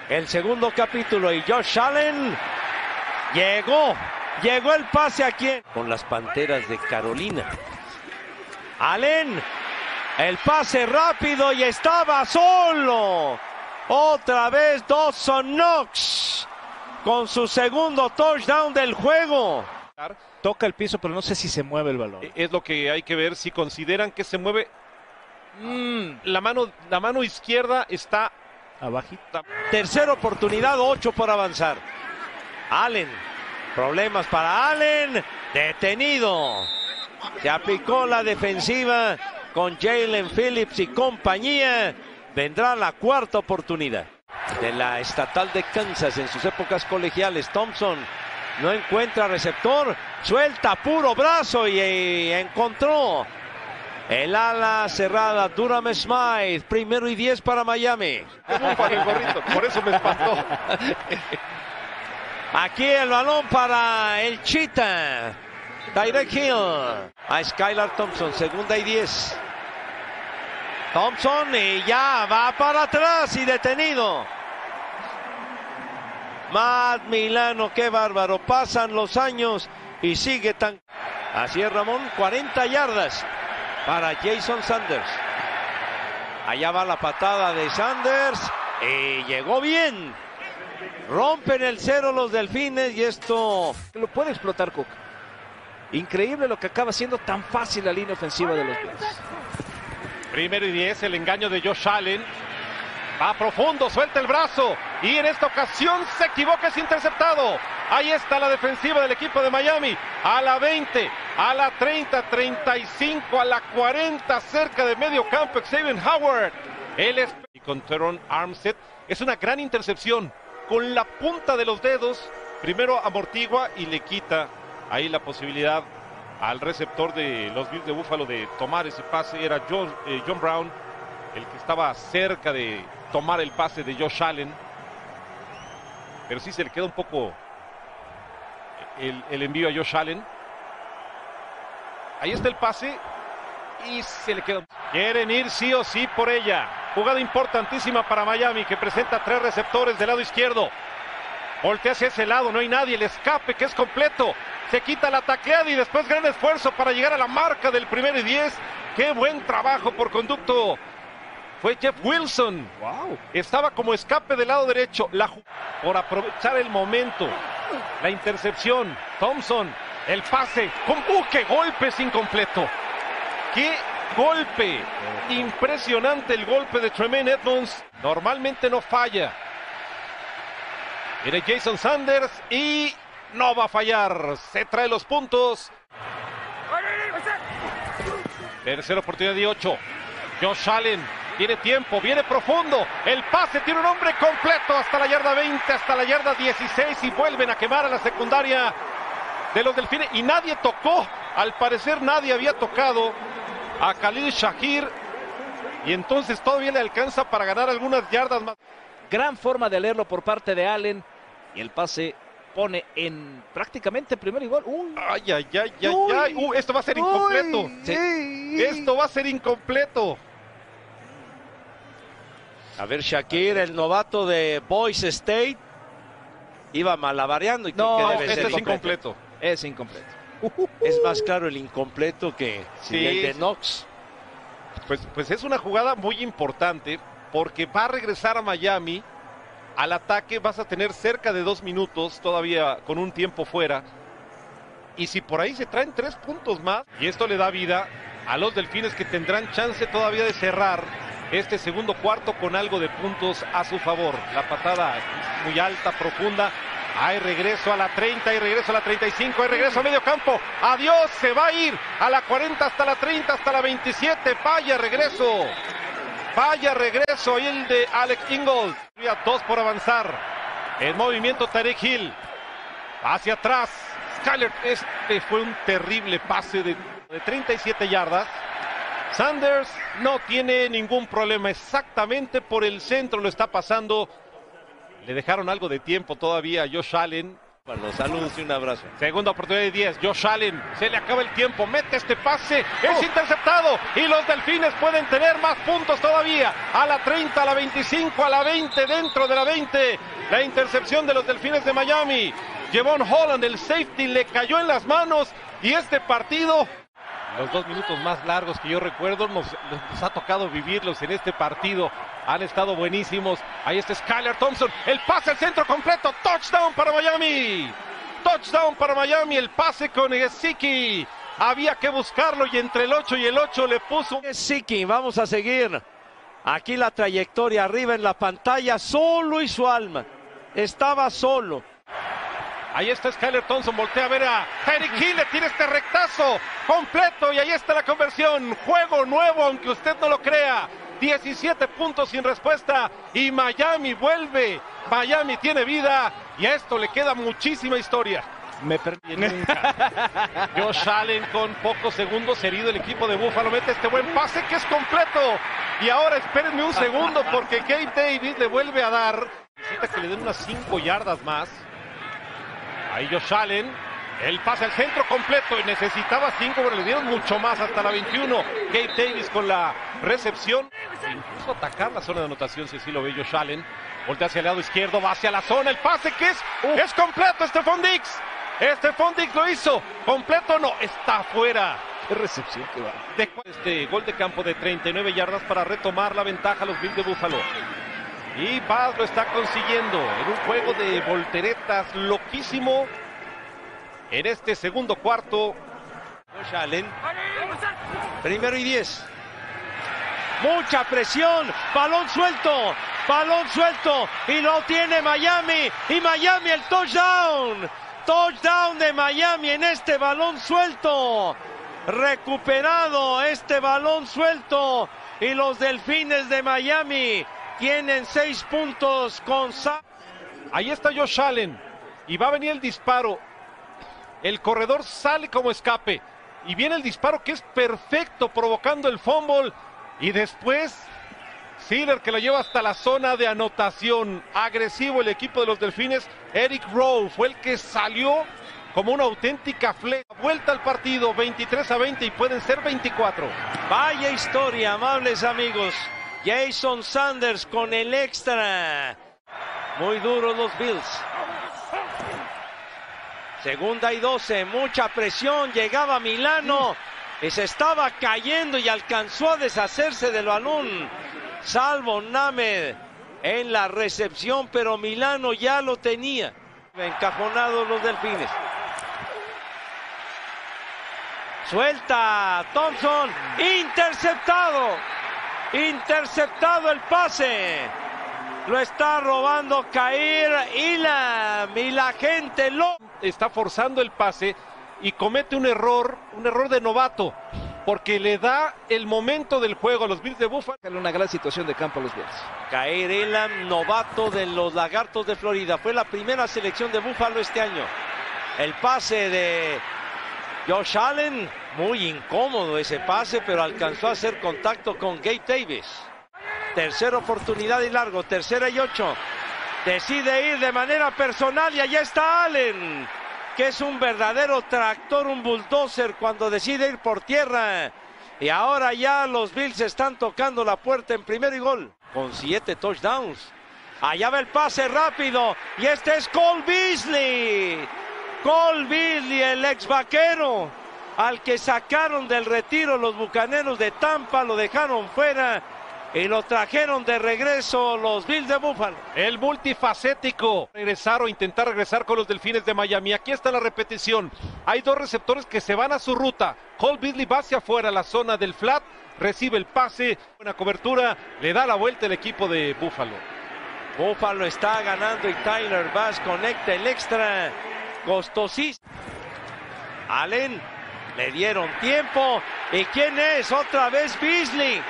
el segundo capítulo y Josh Allen llegó, llegó el pase aquí con las Panteras de Carolina. Allen, el pase rápido y estaba solo. Otra vez Dawson Knox con su segundo touchdown del juego. Toca el piso, pero no sé si se mueve el balón. Es lo que hay que ver si consideran que se mueve. Mm, la, mano, la mano izquierda está Abajito. Tercera oportunidad, ocho por avanzar. Allen, problemas para Allen, detenido. Se aplicó la defensiva con Jalen Phillips y compañía. Vendrá la cuarta oportunidad de la estatal de Kansas en sus épocas colegiales. Thompson no encuentra receptor, suelta puro brazo y, encontró el ala cerrada. Durham Smythe, primero y diez para Miami. Por eso me espantó. Aquí el balón para el Cheetah. Tyreek Hill. A Skylar Thompson, segunda y diez. Thompson y ya va para atrás y detenido. Matt Milano, qué bárbaro. Pasan los años y sigue tan. Así es Ramón, 40 yardas para Jason Sanders. Allá va la patada de Sanders Y llegó bien. Rompen el cero los delfines y esto Lo puede explotar Cook. Increíble lo que acaba siendo tan fácil la línea ofensiva de los Bills. Primero y 10, el engaño de Josh Allen. Va profundo, suelta el brazo. Y en esta ocasión se equivoca, es interceptado. Ahí está la defensiva del equipo de Miami. A la 20, a la 30, 35, a la 40, cerca de medio campo. Xavier Howard. El es- y con Teron Armstead. Es una gran intercepción. Con la punta de los dedos, primero amortigua y le quita ahí la posibilidad al receptor de los Bills de Búfalo de tomar ese pase. Era eh, John Brown el que estaba cerca de tomar el pase de Josh Allen. Pero sí se le queda un poco el, envío a Josh Allen. Ahí está el pase y se le queda. Quieren ir sí o sí por ella. Jugada importantísima para Miami que presenta tres receptores del lado izquierdo. Voltea hacia ese lado, no hay nadie. El escape que es completo. Se quita la tacleada y después gran esfuerzo para llegar a la marca del primero y diez. Qué buen trabajo por conducto. Fue Jeff Wilson. Wow. Estaba como escape del lado derecho. La por aprovechar el momento. La intercepción. Thompson. El pase. Con ¡Uh, qué golpe es incompleto! ¡Qué golpe! Impresionante el golpe de Tremaine Edmonds. Normalmente no falla. Viene Jason Sanders y no va a fallar. Se trae los puntos. Tercera oportunidad de 8. Josh Allen tiene tiempo, viene profundo. El pase tiene un hombre completo hasta la yarda 20, hasta la yarda 16 y vuelven a quemar a la secundaria de los delfines. Y nadie tocó, al parecer nadie había tocado a Khalil Shahir. Y entonces todavía le alcanza para ganar algunas yardas más. Gran forma de leerlo por parte de Allen. Y el pase pone en prácticamente primero igual. Uy, Ay, ay, ay, ay, ay. Uh, esto va a ser incompleto. Sí. Esto va a ser incompleto. A ver, Shakir, el novato de Boise State, iba malabareando y No, que debe Este ser es incompleto. es incompleto. Es más claro el incompleto que Sí, el de. Knox. Pues, pues es una jugada muy importante porque va a regresar a Miami. Al ataque vas a tener cerca de dos minutos todavía con un tiempo fuera. Y si por ahí se traen tres puntos más, y esto le da vida a los delfines que tendrán chance todavía de cerrar este segundo cuarto con algo de puntos a su favor. La patada muy alta, profunda. Hay regreso a la 30, hay regreso a la 35, hay regreso a medio campo. Adiós, se va a ir a la 40 hasta la 30, hasta la 27. Vaya regreso. Vaya regreso ahí el de Alex Ingold. Dos por avanzar. En movimiento Tarek Hill. Hacia atrás. Skyler, este fue un terrible pase de 37 yardas. Sanders no tiene ningún problema. Exactamente por el centro lo está pasando. Le dejaron algo de tiempo todavía a Josh Allen. Bueno, saludos y un abrazo. Segunda oportunidad de 10. Josh Allen. Se le acaba el tiempo. Mete este pase. Es interceptado. Y los delfines pueden tener más puntos todavía. A la 30, a la 25, a la 20. Dentro de la 20. La intercepción de los delfines de Miami. Jevon Holland, el safety, le cayó en las manos. Y este partido. Los dos minutos más largos que yo recuerdo nos, ha tocado vivirlos en este partido. Han estado buenísimos. Ahí está Skyler Thompson. El pase al centro completo. Touchdown para Miami. Touchdown para Miami. El pase con Gesicki. Había que buscarlo y entre el 8 y el 8 le puso. Es Siki, vamos a seguir. Aquí la trayectoria arriba en la pantalla, solo y su alma. Estaba solo. Ahí está Skyler Thompson, voltea a ver a Tyreek Hill, le tira este rectazo completo y ahí está la conversión. Juego nuevo, aunque usted no lo crea. 17 puntos sin respuesta y Miami vuelve. Miami tiene vida y a esto le queda muchísima historia. Me perdí nunca. Josh Allen con pocos segundos herido el equipo de Buffalo mete este buen pase que es completo. Y ahora espérenme un segundo porque Gabe Davis le vuelve a dar. Necesita que le den unas 5 yardas más. Ahí Josh Allen. El pase al centro completo y necesitaba 5, pero le dieron mucho más hasta la 21. Gabe Davis con la recepción. Incluso atacar la zona de anotación si así lo ve Josh Allen. Voltea hacia el lado izquierdo, va hacia la zona. El pase que es, es completo, Stephon Dix. Stephon Dix lo hizo. Completo no, está afuera. Qué recepción que va. Este gol de campo de 39 yardas para retomar la ventaja a los Bills de Buffalo. Y Baz lo está consiguiendo en un juego de volteretas loquísimo. En este segundo cuarto, Allen. Primero y 10. Mucha presión. Balón suelto. Balón suelto. Y lo tiene Miami. Y Miami el touchdown. Touchdown de Miami en este balón suelto. Recuperado este balón suelto. Y los delfines de Miami tienen seis puntos con Sa- ahí está Josh Allen. Y va a venir el disparo. El corredor sale como escape. Y viene el disparo que es perfecto, provocando el fumble. Y después, Sealer que lo lleva hasta la zona de anotación. Agresivo el equipo de los Delfines. Eric Rowe fue el que salió como una auténtica flecha. Vuelta al partido, 23 a 20 y pueden ser 24. Vaya historia, amables amigos. Jason Sanders con el extra. Muy duros los Bills. Segunda y 12, mucha presión. Llegaba Milano y se estaba cayendo y alcanzó a deshacerse del balón. Salvo Named en la recepción, pero Milano ya lo tenía. Encajonados los delfines. Suelta Thompson, interceptado. Interceptado el pase. Lo está robando Cair Ilam y la gente lo... está forzando el pase y comete un error, un error de novato, porque le da el momento del juego a los Bills de Buffalo. Una gran situación de campo a los Bills. Cair Ilam, novato de los Lagartos de Florida. Fue la primera selección de Búfalo este año. El pase de Josh Allen, muy incómodo ese pase, pero alcanzó a hacer contacto con Gabe Davis. Tercera oportunidad y largo, tercera y ocho. Decide ir de manera personal y allá está Allen, que es un verdadero tractor, un bulldozer cuando decide ir por tierra. Y ahora ya los Bills están tocando la puerta en primero y gol, con siete touchdowns. Allá va el pase rápido y este es Cole Beasley. Cole Beasley, el ex vaquero, al que sacaron del retiro los bucaneros de Tampa, lo dejaron fuera y lo trajeron de regreso los Bills de Buffalo. El multifacético. Regresar o intentar regresar con los Delfines de Miami. Aquí está la repetición. Hay dos receptores que se van a su ruta. Cole Beasley va hacia afuera, la zona del flat. Recibe el pase. Buena cobertura. Le da la vuelta el equipo de Buffalo. Buffalo está ganando y Tyler Bass conecta el extra. Costosísimo. Allen le dieron tiempo. ¿Y quién es? Otra vez Beasley.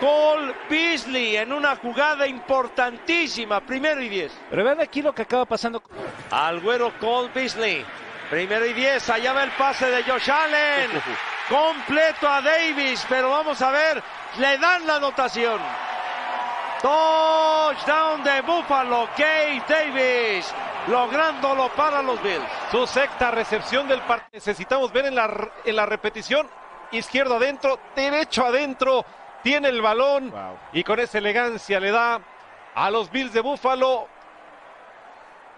Cole Beasley en una jugada importantísima. Primero y diez. Pero vean aquí lo que acaba pasando. Al güero Cole Beasley. Primero y diez. Allá va el pase de Josh Allen. Completo a Davis. Pero vamos a ver. Le dan la anotación. Touchdown de Buffalo. Kate Davis. Lográndolo para los Bills. Su sexta recepción del partido. Necesitamos ver en la, en la repetición. Izquierdo adentro, derecho adentro. Tiene el balón y con esa elegancia le da a los Bills de Buffalo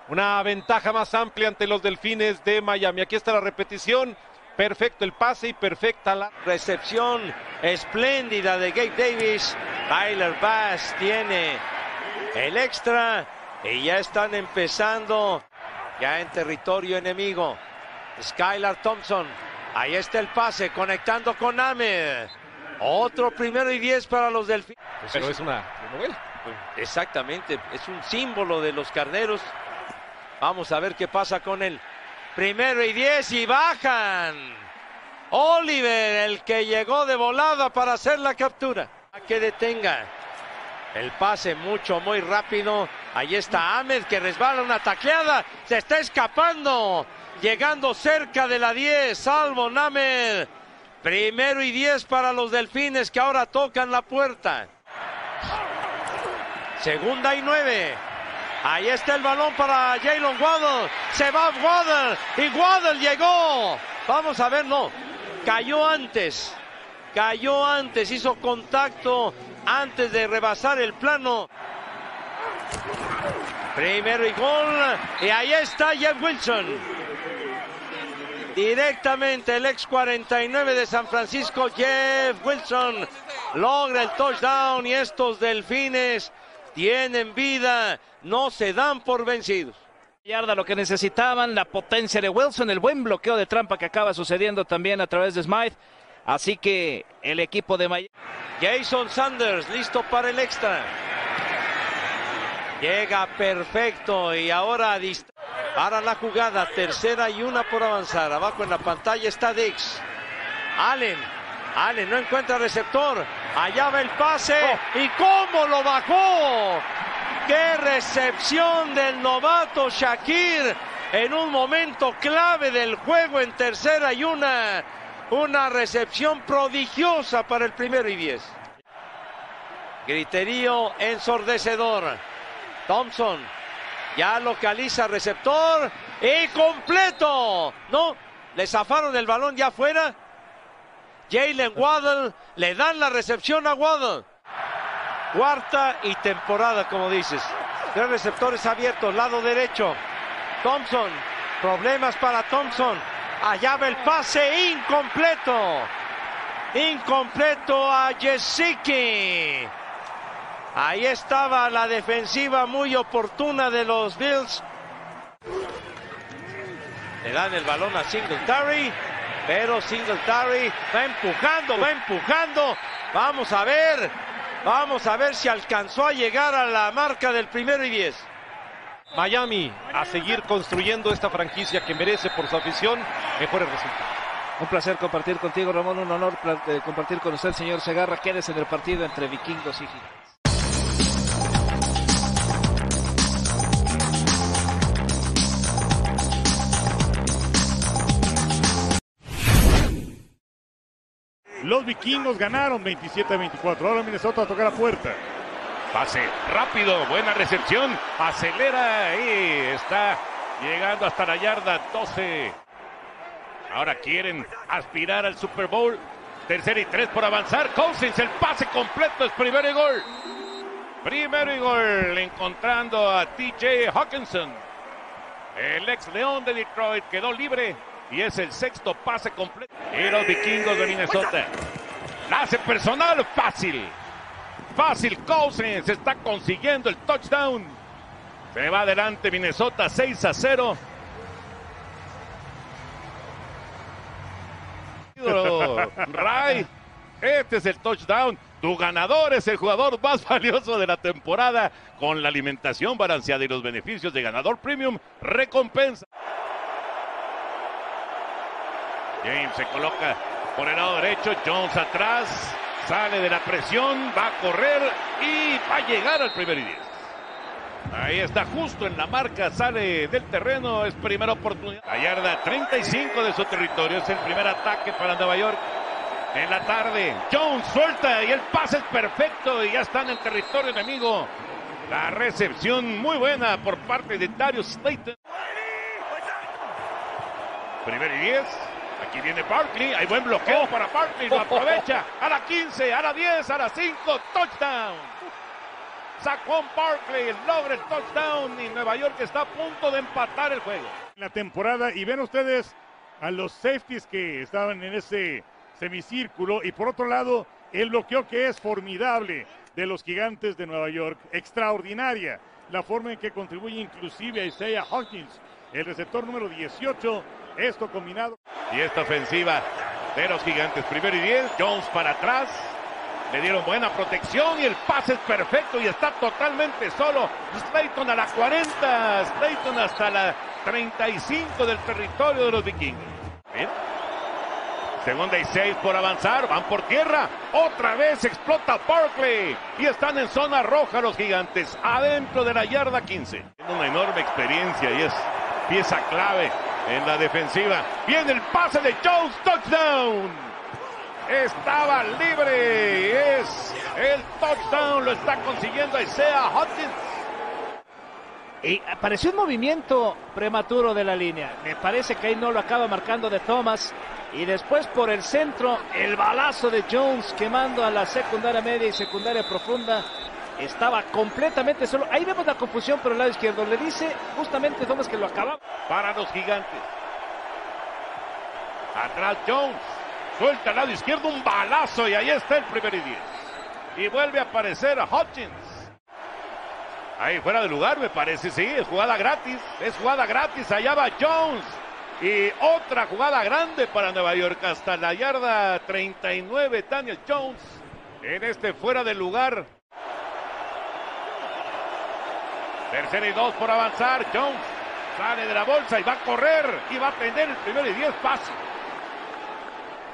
una ventaja más amplia ante los Delfines de Miami. Aquí está la repetición. Perfecto el pase y perfecta la Recepción espléndida de Gabe Davis. Tyler Bass tiene el extra. Y ya están empezando ya en territorio enemigo. Skylar Thompson. Ahí está el pase conectando con Ahmed. Otro primero y diez para los delfines. Pero es una novela. Exactamente, es un símbolo de los carneros. Vamos a ver qué pasa con él. Primero y diez y bajan. Oliver, el que llegó de volada para hacer la captura. A que detenga. El pase mucho, muy rápido. Ahí está Ahmed que resbala una tacleada. Se está escapando. Llegando cerca de la 10. Salvo Ahmed. Primero y 10 para los delfines que ahora tocan la puerta. Segunda y nueve. Ahí está el balón para Jalen Waddle. Se va Waddle. Y Waddle llegó. Vamos a ver, no. Cayó antes. Cayó antes. Hizo contacto antes de rebasar el plano. Primero y gol. Y ahí está Jeff Wilson. Directamente el ex 49 de San Francisco, Jeff Wilson, logra el touchdown y estos delfines tienen vida, no se dan por vencidos. Yarda lo que necesitaban, la potencia de Wilson, el buen bloqueo de trampa que acaba sucediendo también a través de Smythe. Así que el equipo de Miami. Jason Sanders listo para el extra. Llega perfecto y ahora a para la jugada, tercera y una por avanzar. Abajo en la pantalla está Dix. Allen. Allen no encuentra receptor. Allá va el pase. ¿Y cómo lo bajó? ¡Qué recepción del novato Shakir! En un momento clave del juego en tercera y una. Una recepción prodigiosa para el primero y diez. Griterío ensordecedor. Thompson ya localiza receptor y completo. No, le zafaron el balón ya afuera. Jalen Waddle le dan la recepción a Waddle. Cuarta y temporada, como dices. Tres receptores abiertos, lado derecho. Thompson, problemas para Thompson. Allá va el pase incompleto. Incompleto a Jessicki. Ahí estaba la defensiva muy oportuna de los Bills. Le dan el balón a Singletary, pero Singletary va empujando, va empujando. Vamos a ver, vamos a ver si alcanzó a llegar a la marca del primero y diez. Miami a seguir construyendo esta franquicia que merece por su afición mejores resultados. Un placer compartir contigo, Ramón. Un honor eh, compartir con usted, señor Segarra. Quédese en el partido entre vikingos y gigantes. Los vikingos ganaron 27 a 24. Ahora Minnesota toca la puerta. Pase rápido, buena recepción. Acelera y está llegando hasta la yarda 12. Ahora quieren aspirar al Super Bowl. Tercera y tres por avanzar. Cousins, el pase completo es primero y gol. Primero y gol encontrando a TJ Hawkinson. El ex León de Detroit quedó libre y es el sexto pase completo. Y los vikingos de Minnesota. La hace personal fácil. Fácil Cousins está consiguiendo el touchdown. Se va adelante Minnesota 6 a 0. Ray, este es el touchdown. Tu ganador es el jugador más valioso de la temporada con la alimentación balanceada y los beneficios de ganador premium. Recompensa. James se coloca por el lado derecho. Jones atrás. Sale de la presión. Va a correr y va a llegar al primer y diez. Ahí está justo en la marca, sale del terreno, es primera oportunidad. La yarda 35 de su territorio, es el primer ataque para Nueva York. En la tarde, Jones suelta y el pase es perfecto y ya están en territorio enemigo. La recepción muy buena por parte de Darius Slayton. Primer y 10. Aquí viene Barkley. Hay buen bloqueo para Barkley. Lo aprovecha. A la 15, a la 10, a la 5. Touchdown. Saquon Barkley logra el touchdown y Nueva York está a punto de empatar el juego. La temporada y ven ustedes a los safeties que estaban en ese semicírculo y por otro lado el bloqueo que es formidable de los gigantes de Nueva York, extraordinaria la forma en que contribuye inclusive a Isaiah Hawkins, el receptor número 18, esto combinado. Y esta ofensiva de los gigantes, primero y 10, Jones para atrás. Le dieron buena protección y el pase es perfecto y está totalmente solo. Slayton a la 40, Slayton hasta la 35 del territorio de los vikingos. Bien. Segunda y seis por avanzar, van por tierra. Otra vez explota Barkley y están en zona roja los gigantes, adentro de la yarda 15. Tiene una enorme experiencia y es pieza clave en la defensiva. Viene el pase de Jones, touchdown. Estaba libre es el touchdown, lo está consiguiendo Isaiah Hopkins. Y pareció un movimiento prematuro de la línea. Me parece que ahí no lo acaba marcando de Thomas. Y después por el centro, el balazo de Jones quemando a la secundaria media y secundaria profunda. Estaba completamente solo. Ahí vemos la confusión por el lado izquierdo. Le dice justamente Thomas que lo acaba. para los gigantes. Atrás Jones. Suelta al lado izquierdo un balazo y ahí está el primer y diez. Y vuelve a aparecer Hutchins. Ahí fuera de lugar, me parece, sí, es jugada gratis, es jugada gratis, allá va Jones. Y otra jugada grande para Nueva York hasta la yarda 39, Daniel Jones. En este fuera de lugar. Tercera y dos por avanzar. Jones sale de la bolsa y va a correr y va a tener el primero y diez pasos.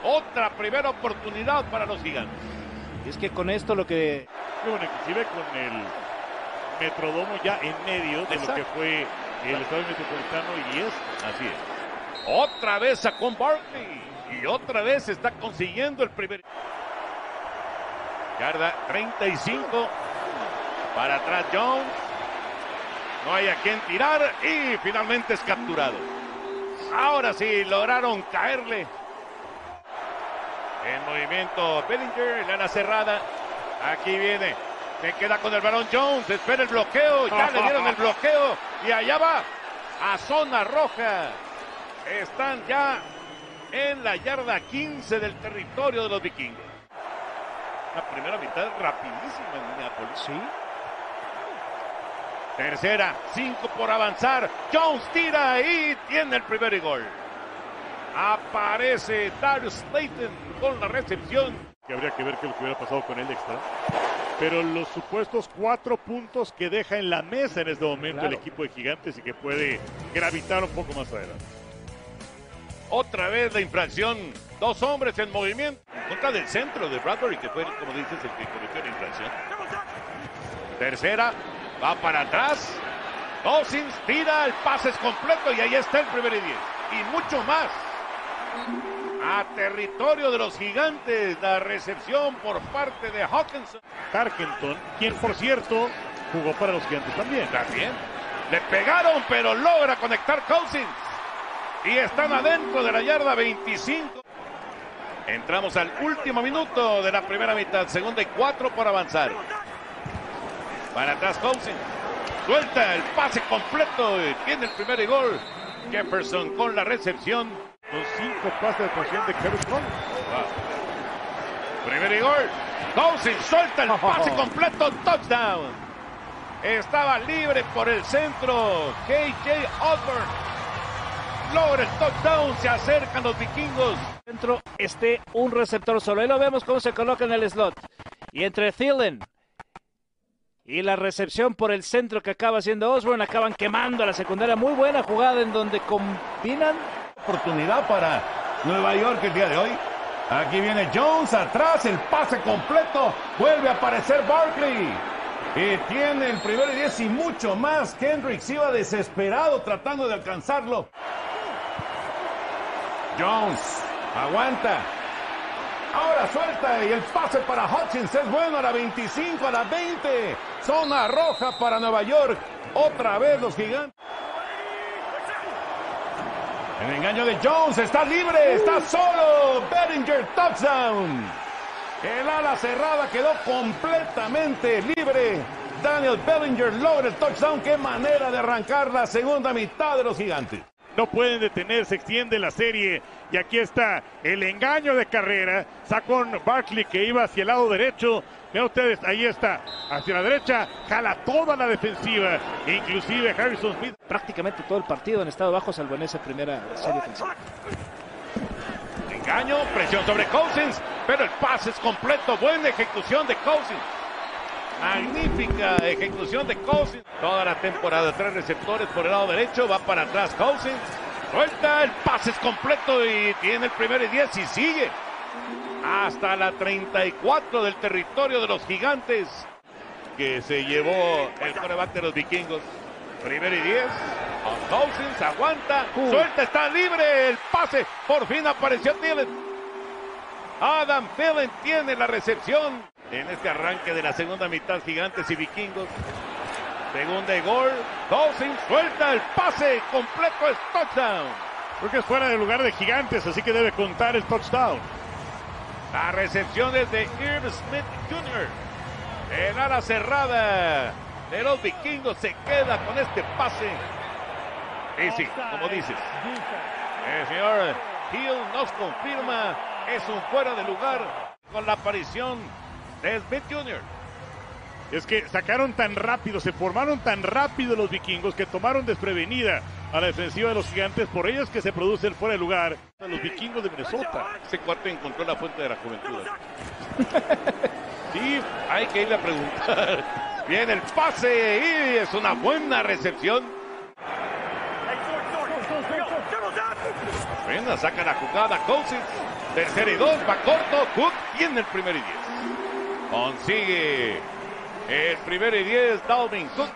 Otra primera oportunidad para los gigantes. Y es que con esto lo que Bueno, inclusive con el Metrodomo ya en medio de lo que fue el Estadio Metropolitano y es Así es. Otra vez sacó Barkley. Y otra vez está consiguiendo el primer. Yarda 35. Para atrás Jones. No hay a quien tirar. Y finalmente es capturado. Ahora sí, lograron caerle. En movimiento Bellinger, el ala cerrada. Aquí viene. Se queda con el balón Jones. Espera el bloqueo. Ya le dieron el bloqueo. Y allá va. A zona roja. Están ya en la yarda 15 del territorio de los vikingos. La primera mitad rapidísima en Minneapolis. Sí. Tercera, cinco por avanzar. Jones tira y tiene el primer gol. Aparece Darius Slayton con la recepción. que habría que ver qué es lo que hubiera pasado con el extra. Pero los supuestos cuatro puntos que deja en la mesa en este momento el equipo de Gigantes y que puede gravitar un poco más adelante. Otra vez la infracción. Dos hombres en movimiento. En contra del centro de Bradbury, que fue, como dices, el que cometió la infracción. Tercera. Va para atrás. Cousins tira. El pase es completo y ahí está el primer y diez. Y mucho más. A territorio de los gigantes. La recepción por parte de Hawkinson. Tarkenton, quien por cierto jugó para los Gigantes también. También. Le pegaron, pero logra conectar Cousins. Y están adentro de la yarda 25. Entramos al último minuto de la primera mitad. Segunda y cuatro por avanzar. Para atrás Cousins. Suelta el pase completo. y Tiene el primer gol. Jefferson con la recepción. Con cinco pases de posición de Kevin Collins. Primer y gol. Cousins suelta el pase completo. Touchdown. Estaba libre por el centro. KJ Osborne. Logra el touchdown. Se acercan los vikingos. dentro esté un receptor solo. Ahí lo vemos cómo se coloca en el slot. Y entre Thielen y la recepción por el centro que acaba haciendo Osborne, acaban quemando a la secundaria. Muy buena jugada en donde combinan Oportunidad para Nueva York el día de hoy. Aquí viene Jones atrás. El pase completo. Vuelve a aparecer Barkley. Y tiene el primer y diez y mucho más. Kendricks iba desesperado tratando de alcanzarlo. Jones aguanta. Ahora suelta y el pase para Hutchins es bueno a la 25, a la 20. Zona roja para Nueva York. Otra vez los gigantes. El engaño de Jones está libre, está solo. Bellinger touchdown. El ala cerrada quedó completamente libre. Daniel Bellinger logra el touchdown. Qué manera de arrancar la segunda mitad de los gigantes. No pueden detener, se extiende la serie. Y aquí está el engaño de carrera. Sacó un Barkley que iba hacia el lado derecho. Vean ustedes, ahí está, hacia la derecha, jala toda la defensiva. Inclusive Harrison Smith. prácticamente todo el partido en estado bajo, salvo en esa primera serie ofensiva. Engaño, presión sobre Cousins, pero el pase es completo. Buena ejecución de Cousins. Magnífica ejecución de Cousins. Toda la temporada, tres receptores por el lado derecho. Va para atrás Cousins. Suelta, el pase es completo y tiene el primer y 10 y sigue. Hasta la 34 del territorio de los gigantes. Que se llevó el coreback de los vikingos. Primer y 10. Cousins aguanta. Suelta, está libre. El pase. Por fin apareció Thielen. Adam Thielen tiene la recepción en este arranque de la segunda mitad, gigantes y vikingos. Segunda y gol. Cousins suelta el pase completo, es touchdown. Creo que es fuera de lugar de gigantes, así que debe contar el touchdown. La recepción es de Irv Smith Jr. El ala cerrada de los vikingos se queda con este pase. Y sí, como dices, el señor Hill nos confirma, es un fuera de lugar con la aparición de Smith Jr. Es que sacaron tan rápido, se formaron tan rápido los vikingos que tomaron desprevenida a la defensiva de los gigantes. Por ellos que se produce el fuera de lugar. a Los vikingos de Minnesota. Ese cuarto encontró la fuente de la juventud. Sí, hay que irle a preguntar. Bien el pase y es una buena recepción. Buena, saca la jugada Cousins. Tercera y dos, va corto. Cook tiene el primer y diez. Consigue el primer y diez, Dalvin Cook.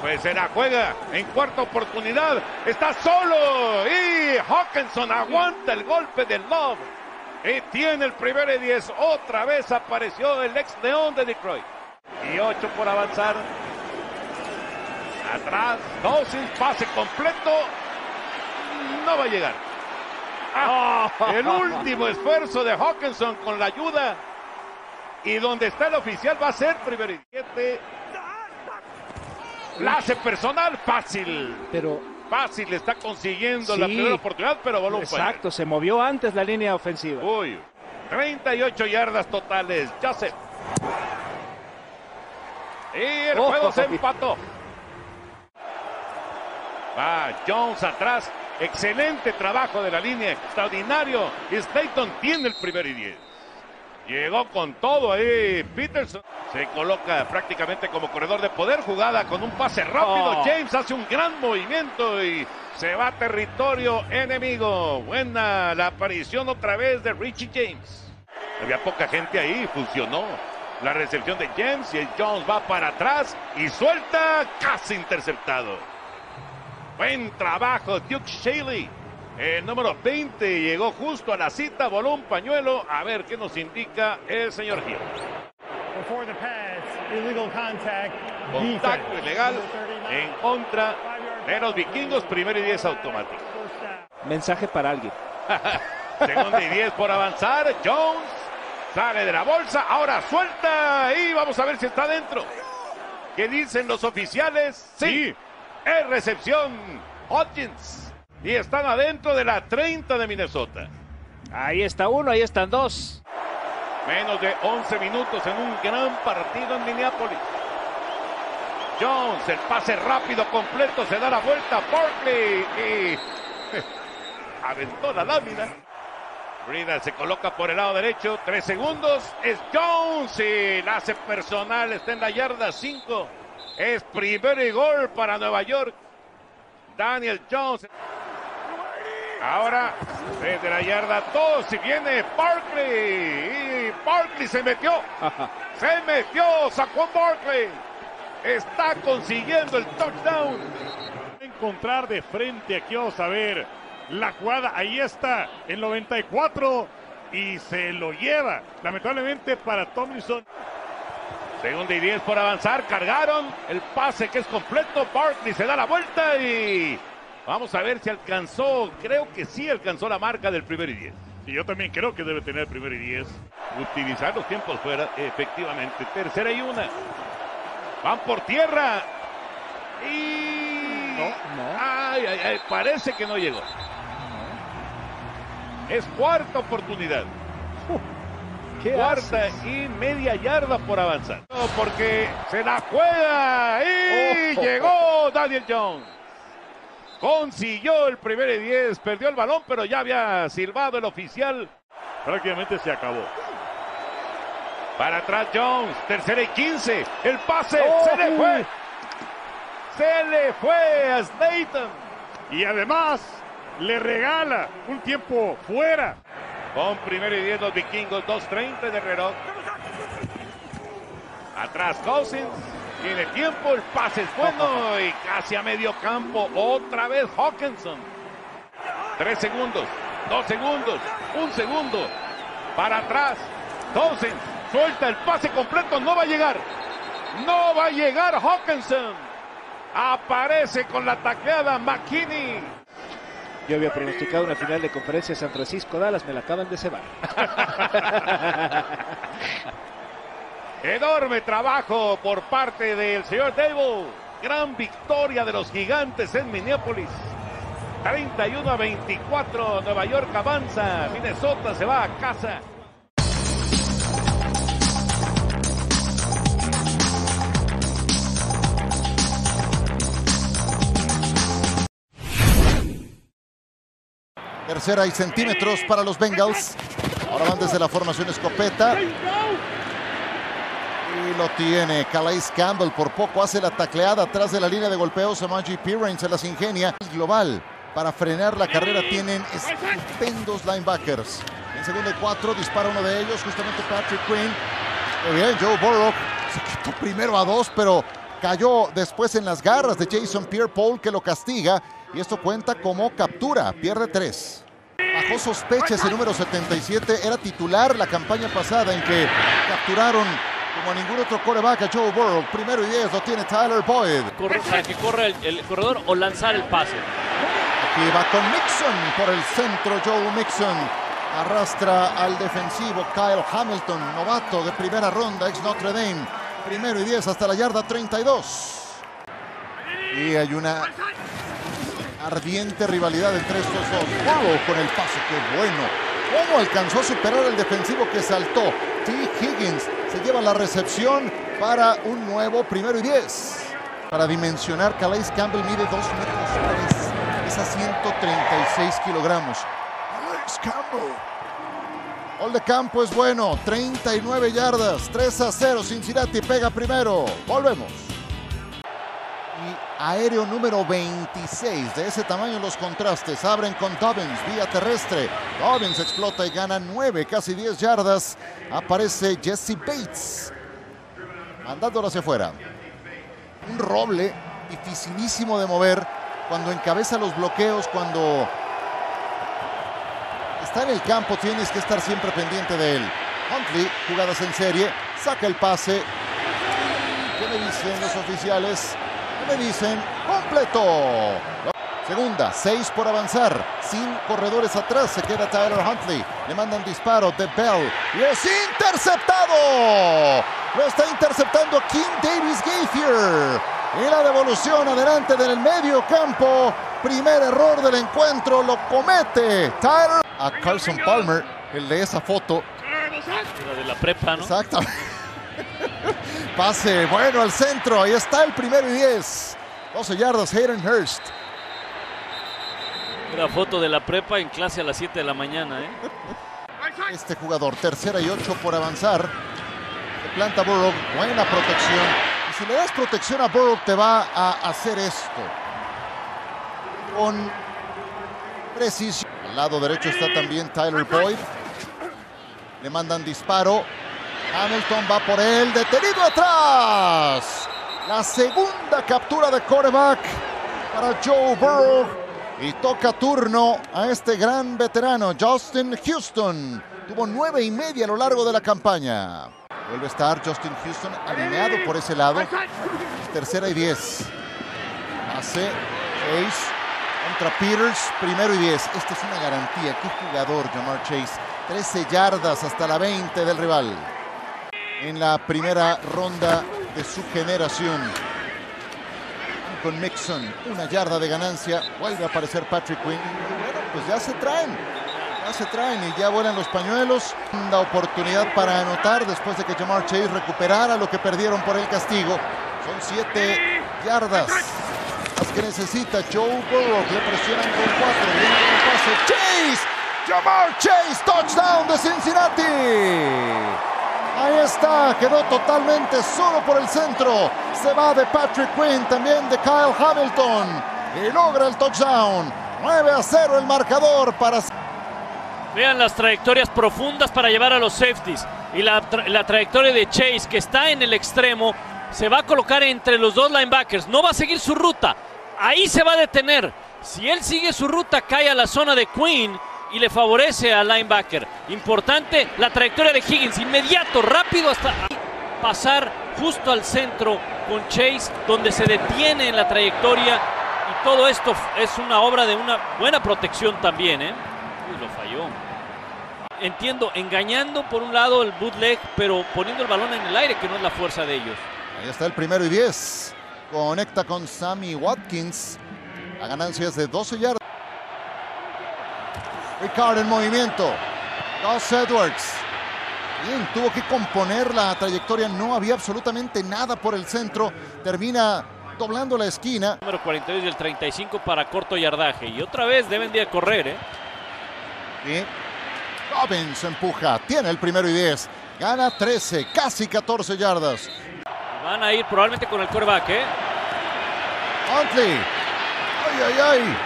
Pues se la juega en cuarta oportunidad. Está solo y Hawkinson aguanta el golpe del Love. Y tiene el primer y 10. Otra vez apareció el ex león de Detroit. Y 8 por avanzar. Atrás, Cousins, pase completo. No va a llegar. Ah, el último esfuerzo de Hawkinson con la ayuda. Y donde está el oficial va a ser primer y 7. La hace personal fácil. Pero Fácil está consiguiendo la primera oportunidad, pero balón exacto, se movió antes la línea ofensiva. Uy, 38 yardas totales. Joseph. Y el Oh. juego se empató. Va Jones atrás. Excelente trabajo de la línea. Extraordinario. Y Slayton tiene el primer y 10. Llegó con todo ahí Peterson. Se coloca prácticamente como corredor de poder. Jugada con un pase rápido. Oh. James hace un gran movimiento y se va a territorio enemigo. Buena la aparición otra vez de Richie James. Había poca gente ahí. Funcionó. La recepción de James y el Jones va para atrás y suelta. Casi interceptado. Buen trabajo, Duke Shaley. El número 20 llegó justo a la cita, voló un pañuelo. A ver qué nos indica el señor Hill. Before the pass, illegal contact. Contacto ilegal Number 39, en contra de los vikingos. Primero y 10 automático. Mensaje para alguien. Segunda y 10 por avanzar. Jones sale de la bolsa. Ahora suelta y vamos a ver si está dentro. ¿Qué dicen los oficiales? Sí. Es recepción. Hodgins. Y están adentro de la 30 de Minnesota. Ahí está uno, ahí están dos. Menos de 11 minutos en un gran partido en Minneapolis. Jones, el pase rápido completo, se da la vuelta. Barkley y aventó la lámina. Brida se coloca por el lado derecho. Tres segundos. Es Jones y la hace personal. Está en la yarda 5. Es primero y gol para Nueva York. Daniel Jones. Ahora, desde la yarda 2, y viene Barkley. Y Barkley se metió. Se metió. Sacó Barkley. Está consiguiendo el touchdown. Encontrar de frente, aquí vamos a ver la jugada. Ahí está, el 94 y se lo lleva. Lamentablemente para Tomlinson. Segunda y 10 por avanzar. Cargaron el pase que es completo. Barkley se da la vuelta y vamos a ver si alcanzó. Creo que sí alcanzó la marca del primer y 10. Y yo también creo que debe tener primero y 10. Utilizar los tiempos fuera, efectivamente. Tercera y una. Van por tierra. Y. No, no. Ay, ay, ay. Parece que no llegó. Es cuarta oportunidad. ¿Qué Cuarta haces? y media yarda por avanzar. Porque se la juega y Oh. llegó Daniel Jones. Consiguió el primer y 10, perdió el balón, pero ya había silbado el oficial. Prácticamente se acabó. Para atrás Jones, tercera y 15. El pase Oh. se le fue. Se le fue a Slayton. Y además le regala un tiempo fuera. Con primero y 10 los vikingos, 2.30 de reloj. Atrás Cousins, tiene tiempo, el pase es bueno y casi a medio campo. Otra vez Hawkinson. Tres segundos, dos segundos, un segundo. Para atrás, Cousins suelta el pase completo, no va a llegar. No va a llegar Hawkinson. Aparece con la tacleada McKinney. Yo había pronosticado una final de conferencia San Francisco-Dallas, me la acaban de cebar. Enorme trabajo por parte del señor Dable. Gran victoria de los gigantes en Minneapolis. 31 a 24, Nueva York avanza, Minnesota se va a casa. Tercera y centímetros para los Bengals. Ahora van desde la formación escopeta. Y lo tiene Calais Campbell. Por poco hace la tacleada atrás de la línea de golpeo. Samaji Pirrain se las ingenia. Global. Para frenar la carrera tienen estupendos linebackers. En segundo y cuatro dispara uno de ellos, justamente Patrick Quinn. Muy bien, Joe Burrow se quitó primero a dos, pero cayó después en las garras de Jason Pierre-Paul que lo castiga y esto cuenta como captura, pierde tres. Bajo sospecha ese número 77, era titular la campaña pasada en que capturaron como ningún otro coreback a Joe Burrow. Primero y 10 lo tiene Tyler Boyd. Corre, para que corra el, el corredor o lanzar el pase. Aquí va con Mixon por el centro, Joe Mixon. Arrastra al defensivo Kyle Hamilton, novato de primera ronda, ex Notre Dame. Primero y 10 hasta la yarda 32. Y hay una ardiente rivalidad entre estos dos. Burrow con el pase, qué bueno. ¿Cómo alcanzó a superar al defensivo que saltó? T. Higgins se lleva la recepción para un nuevo primero y 10. Para dimensionar, Calais Campbell mide 2 metros 3. Pesa 136 kilogramos. Calais Campbell. Gol de campo es bueno. 39 yardas. 3 a 0. Cincinnati pega primero. Volvemos. Aéreo número 26. De ese tamaño los contrastes. Abren con Dobbins vía terrestre. Dobbins explota y gana 9, casi 10 yardas. Aparece Jesse Bates. Mandándolo hacia afuera. Un roble dificilísimo de mover cuando encabeza los bloqueos, cuando está en el campo, tienes que estar siempre pendiente de él. Huntley, jugadas en serie, saca el pase. ¿Qué me dicen los oficiales? ¿Qué me dicen? ¡Completo! Segunda, seis por avanzar, sin corredores atrás, se queda Tyler Huntley. Le mandan disparo de Bell y es interceptado. Lo está interceptando Kim Davis Gaithier. Y la devolución adelante del medio campo. Primer error del encuentro lo comete Tyler. A Carson Palmer, el de esa foto. La de la prepa, ¿no? Exacto. Pase bueno al centro. Ahí está el primero y 10. 12 yardas, Hayden Hurst. Una foto de la prepa en clase a las 7 de la mañana, ¿eh? Este jugador, tercera y 8 por avanzar. Se planta Burrow, buena protección. Y si le das protección a Burrow, te va a hacer esto. Con precisión. Al lado derecho está también Tyler Boyd. Le mandan disparo. Hamilton va por él, detenido atrás. La segunda captura de quarterback para Joe Burrow. Y toca turno a este gran veterano, Justin Houston. Tuvo nueve y media a lo largo de la campaña. Vuelve a estar Justin Houston alineado por ese lado. Tercera y diez. Hace Chase contra Peters. Primero y diez. Esta es una garantía. Qué jugador, Jamar Chase. 13 yardas hasta la 20 del rival. En la primera ronda de su generación con Mixon. Una yarda de ganancia. Vuelve a aparecer Patrick Quinn. Bueno, pues ya se traen. Ya se traen y ya vuelan los pañuelos. La oportunidad para anotar después de que Jamar Chase recuperara lo que perdieron por el castigo. Son siete yardas. Las que necesita Joe Burrow. Le presionan con cuatro. Chase. Jamar Chase. Touchdown de Cincinnati. Ahí está, quedó totalmente solo por el centro. Se va de Patrick Quinn, también de Kyle Hamilton. Y logra el touchdown. 9 a 0 el marcador para... Vean las trayectorias profundas para llevar a los safeties. Y la, la trayectoria de Chase, que está en el extremo, se va a colocar entre los dos linebackers. No va a seguir su ruta. Ahí se va a detener. Si él sigue su ruta, cae a la zona de Quinn y le favorece al linebacker. Importante la trayectoria de Higgins, inmediato, rápido hasta pasar justo al centro con Chase, donde se detiene en la trayectoria y todo esto es una obra de una buena protección también, ¿eh? Uy, lo falló. Entiendo, engañando por un lado el bootleg, pero poniendo el balón en el aire, que no es la fuerza de ellos. Ahí está el primero y 10. Conecta con Sammy Watkins. La ganancia es de 12 yardas. Ricard en movimiento. Gus Edwards. Bien, tuvo que componer la trayectoria. No había absolutamente nada por el centro. Termina doblando la esquina. Número 42 y el 35 para corto yardaje. Y otra vez deben de correr, ¿eh? Y Dobbins empuja, tiene el primero y 10. Gana 13, casi 14 yardas. Van a ir probablemente con el coreback, ¿eh? Huntley. Ay, ay, ay.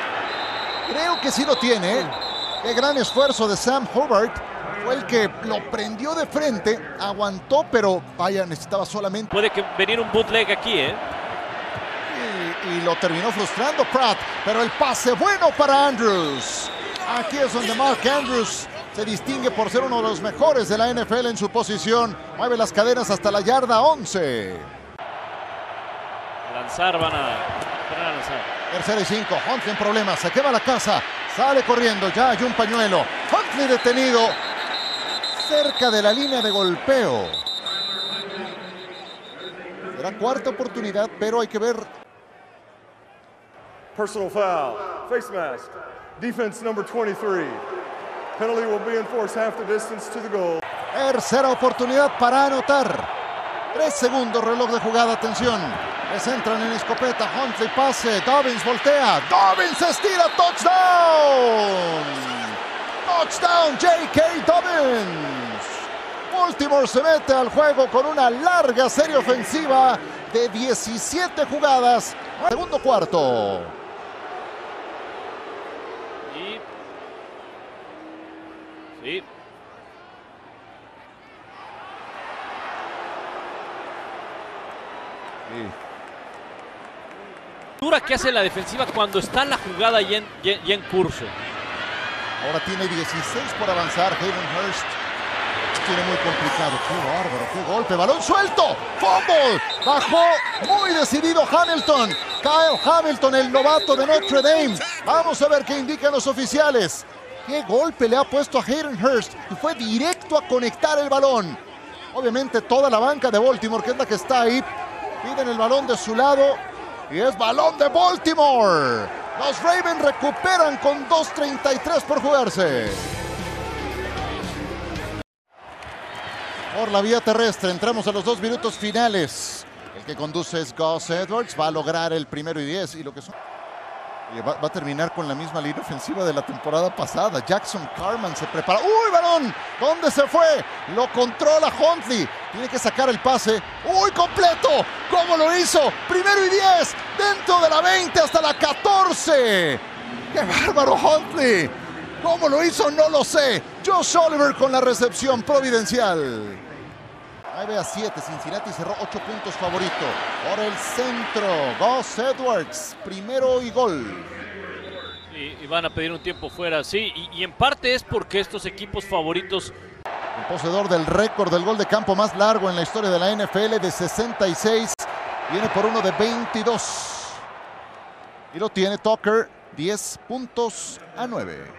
Creo que sí lo tiene. Qué gran esfuerzo de Sam Hobart. Fue el que lo prendió de frente, aguantó, pero vaya, necesitaba solamente. Puede que venir un bootleg aquí, ¿eh? Y, y lo terminó frustrando Pratt, pero el pase bueno para Andrews. Aquí es donde Mark Andrews se distingue por ser uno de los mejores de la NFL en su posición. Mueve las cadenas hasta la yarda 11. Lanzar van a, van a lanzar. Tercera y cinco. Huntley en problemas. Se quema la casa. Sale corriendo. Ya hay un pañuelo. Huntley detenido. Cerca de la línea de golpeo. Será cuarta oportunidad, pero hay que ver. Personal foul. Face mask. Defense number 23. Penalty will be enforced half the distance to the goal. Tercera oportunidad para anotar. Tres segundos reloj de jugada. Atención. Les entran en escopeta. Huntley pase. Dobbins voltea. Dobbins estira. Touchdown. Touchdown. J.K. Dobbins. Baltimore se mete al juego con una larga serie ofensiva de 17 jugadas. Segundo cuarto. Y... Sí. Dura que hace la defensiva cuando está la jugada ya en, ya en curso. Ahora tiene 16 por avanzar. Hayden Hurst tiene muy complicado. Qué bárbaro, qué golpe. Balón suelto. Fumble. Bajó muy decidido Hamilton. Kyle Hamilton, el novato de Notre Dame. Vamos a ver qué indican los oficiales. Qué golpe le ha puesto a Hayden Hurst y fue directo a conectar el balón. Obviamente toda la banca de Baltimore, que es la que está ahí, piden el balón de su lado y es balón de Baltimore. Los Ravens recuperan con 2.33 por jugarse. Por la vía terrestre, entramos a los dos minutos finales. El que conduce es Gus Edwards, va a lograr el primero y 10 y lo que son... Va a terminar con la misma línea ofensiva de la temporada pasada. Jackson Carman se prepara. ¡Uy, balón! ¿Dónde se fue? Lo controla Huntley. Tiene que sacar el pase. ¡Uy, completo! ¿Cómo lo hizo? Primero y 10. Dentro de la 20 hasta la 14. ¡Qué bárbaro Huntley! ¿Cómo lo hizo? No lo sé. Josh Oliver con la recepción providencial. 9 a 7, Cincinnati cerró 8 puntos favorito. Por el centro, Gus Edwards, primero y gol. Y, y van a pedir un tiempo fuera, sí. Y, y en parte es porque estos equipos favoritos El poseedor del récord del gol de campo más largo en la historia de la NFL de 66. Viene por uno de 22. Y lo tiene Tucker, 10 puntos a 9.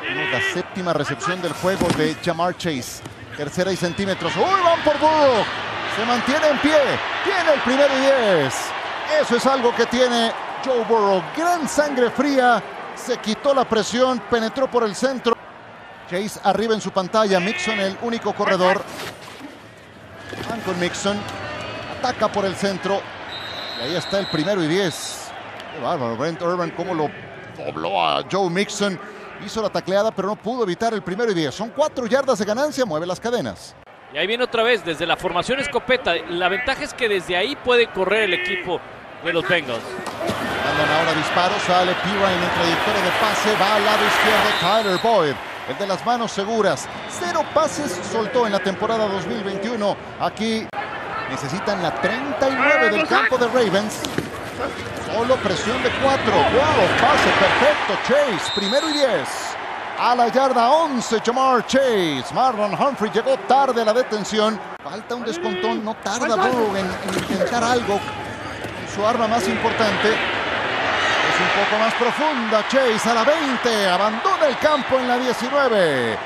Tenemos la séptima recepción del juego de Jamar Chase. Tercera y centímetros. ¡Uy, van por Burrow! Se mantiene en pie. Tiene el primero y 10. Eso es algo que tiene Joe Burrow. Gran sangre fría. Se quitó la presión. Penetró por el centro. Chase arriba en su pantalla. Mixon, el único corredor. Van con Mixon. Ataca por el centro. Y ahí está el primero y 10. Qué bárbaro. Brent Urban, cómo lo dobló a Joe Mixon. Hizo la tacleada, pero no pudo evitar el primero y 10. Son cuatro yardas de ganancia. Mueve las cadenas. Y ahí viene otra vez, desde la formación escopeta. La ventaja es que desde ahí puede correr el equipo de los Bengals. Mandan ahora disparo, sale Pirine en trayectoria de pase, va al lado izquierdo Tyler Boyd, el de las manos seguras. Cero pases soltó en la temporada 2021. Aquí necesitan la 39 del campo de Ravens. Solo presión de cuatro. Wow, pase perfecto. Chase, primero y 10. A la yarda 11, Jamar Chase. Marlon Humphrey llegó tarde a la detención. Falta un descontón, no tarda Burrow en, en intentar algo su arma más importante. Es un poco más profunda. Chase a la 20. Abandona el campo en la 19.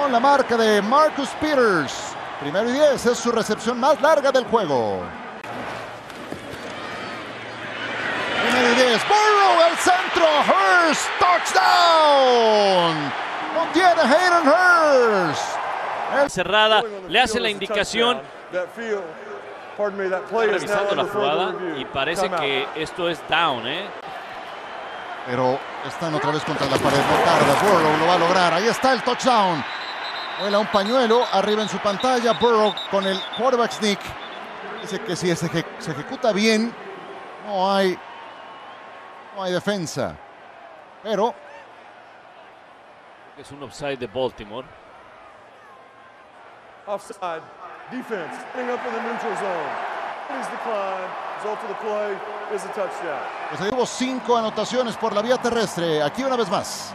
Con la marca de Marcus Peters. Primero y 10 es su recepción más larga del juego. 10. Burrow al centro. Hurst. Touchdown. Lo tiene Hayden Hurst. El- Cerrada, le hace la indicación, revisando la jugada y parece que esto es down, ¿eh? Pero Están otra vez contra la pared. No tarda. Burrow lo va a lograr. Ahí está el touchdown. Vuela un pañuelo arriba en su pantalla. Burrow con el quarterback sneak. Dice que si se ejecuta bien, no hay, no hay defensa. Pero Es un offside de Baltimore. Offside. Defense setting up in the neutral zone. Please decline. Result of the play is a touchdown. pues ahí hubo cinco anotaciones por la vía terrestre. Aquí una vez más.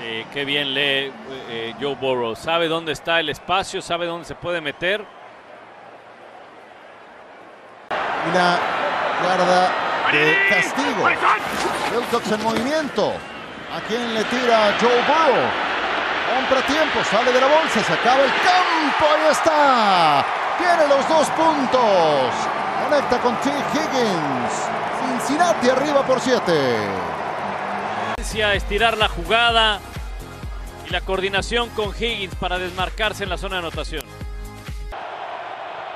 Eh, qué bien lee eh, Joe Burrow. Sabe dónde está el espacio, sabe dónde se puede meter. Una yarda de castigo. Wilcox en movimiento. ¿A quién le tira Joe Burrow? Compra tiempo, sale de la bolsa, se acaba el campo, ahí está. Tiene los dos puntos. Conecta con T. Higgins. Cincinnati arriba por siete. Estirar la jugada y la coordinación con Higgins para desmarcarse en la zona de anotación.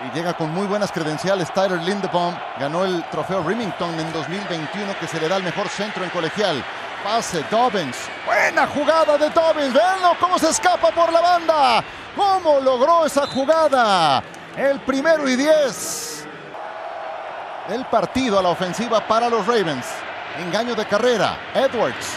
Y llega con muy buenas credenciales. Tyler Lindebaum ganó el trofeo Remington en 2021 que se le da al mejor centro en colegial. Pase Dobbins. Buena jugada de Dobbins. Veanlo cómo se escapa por la banda. ¿Cómo logró esa jugada? El primero y diez del partido a la ofensiva para los Ravens. Engaño de carrera. Edwards.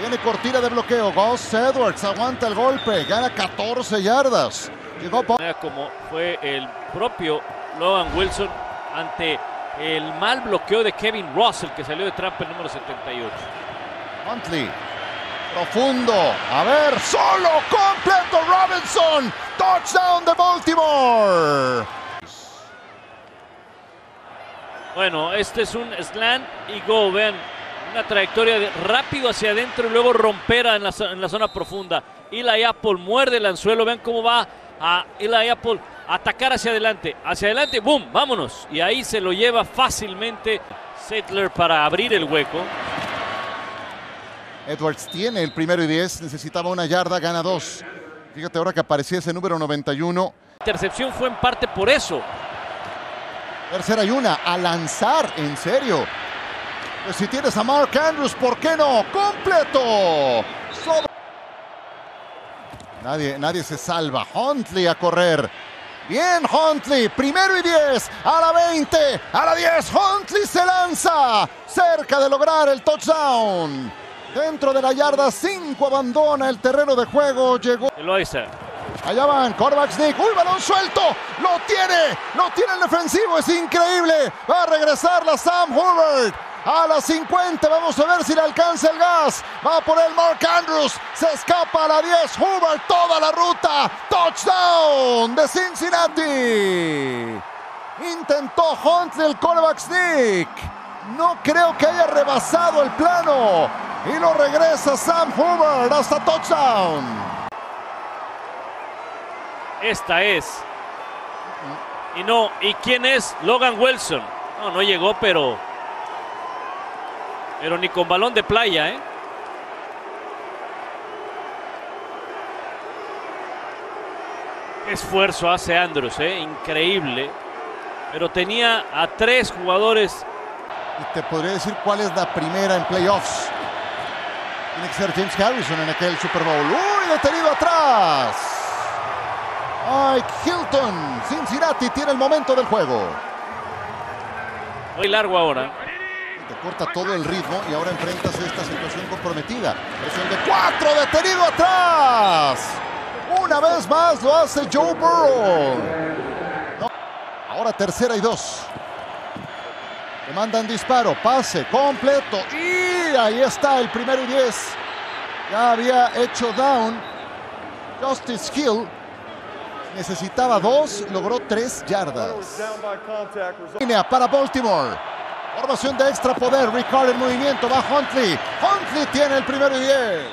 Tiene cortina de bloqueo. Gus Edwards aguanta el golpe. Gana 14 yardas. Llegó Como fue el propio Logan Wilson ante el mal bloqueo de Kevin Russell que salió de trampa el número 78. Huntley. Profundo. A ver, solo completo Robinson. Touchdown de Baltimore. Bueno, este es un slant y go. Vean, una trayectoria de rápido hacia adentro y luego romper en la, en la zona profunda. Eli Apple muerde el anzuelo. Vean cómo va a Eli Apple atacar hacia adelante. Hacia adelante, boom, vámonos. Y ahí se lo lleva fácilmente Settler para abrir el hueco. Edwards tiene el primero y 10. Necesitaba una yarda, gana dos. Fíjate ahora que aparecía ese número 91. Intercepción fue en parte por eso. Tercera y una. A lanzar, en serio. Pues si tienes a Mark Andrews, ¿por qué no? ¡Completo! Sobre- Nadie, nadie se salva. Huntley a correr. Bien, Huntley. Primero y 10. A la 20. A la 10. Huntley se lanza. Cerca de lograr el touchdown. Dentro de la yarda 5 abandona el terreno de juego. Llegó. Eloisa. Allá van, quarterback sneak. ¡Uy, balón suelto! ¡Lo tiene! ¡Lo tiene el defensivo! ¡Es increíble! Va a regresar la Sam Hubert. A las 50, vamos a ver si le alcanza el gas. Va por el Mark Andrews. Se escapa a la 10. Hubert toda la ruta. Touchdown de Cincinnati. Intentó Huntley el quarterback sneak. No creo que haya rebasado el plano. Y lo regresa Sam Hubert hasta touchdown. Esta es. Y no, ¿y quién es? Logan Wilson. No, no llegó, pero. Pero ni con balón de playa, ¿eh? Qué esfuerzo hace Andrews, ¿eh? Increíble. Pero tenía a tres jugadores. Y te podría decir cuál es la primera en playoffs. Tiene que ser James Harrison en aquel Super Bowl. ¡Uy, detenido atrás! Mike Hilton. Cincinnati tiene el momento del juego. Muy largo ahora. Te corta todo el ritmo y ahora enfrentas esta situación comprometida. Presión de cuatro, detenido atrás. Una vez más lo hace Joe Burrow. Ahora tercera y dos. Le mandan disparo, pase completo. Y ahí está el primero y diez. Ya había hecho down. Justice Hill necesitaba dos, logró tres yardas. Línea para Baltimore. Formación de extra poder. Ricard en movimiento. Va Huntley. Huntley tiene el primero y diez.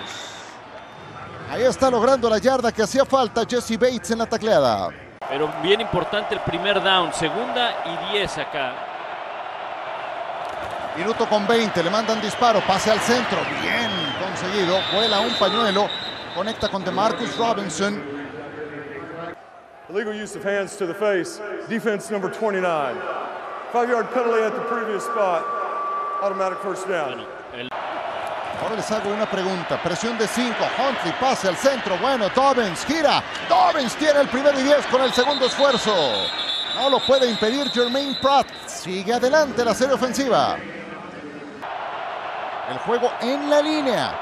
Ahí está logrando la yarda que hacía falta Jesse Bates en la tacleada. Pero bien importante el primer down. Segunda y diez acá. Minuto con 20. Le mandan disparo. Pase al centro. Bien conseguido. Vuela un pañuelo. Conecta con DeMarcus Robinson. illegal use of hands to the face. Defense number 29. Five yard penalty at the previous spot. Automatic first down. Ahora les hago una pregunta. Presión de 5. Huntley pase al centro. Bueno, Dobbins gira. Dobbins tiene el primer y 10 con el segundo esfuerzo. No lo puede impedir Jermaine Pratt. Sigue adelante la serie ofensiva. El juego en la línea.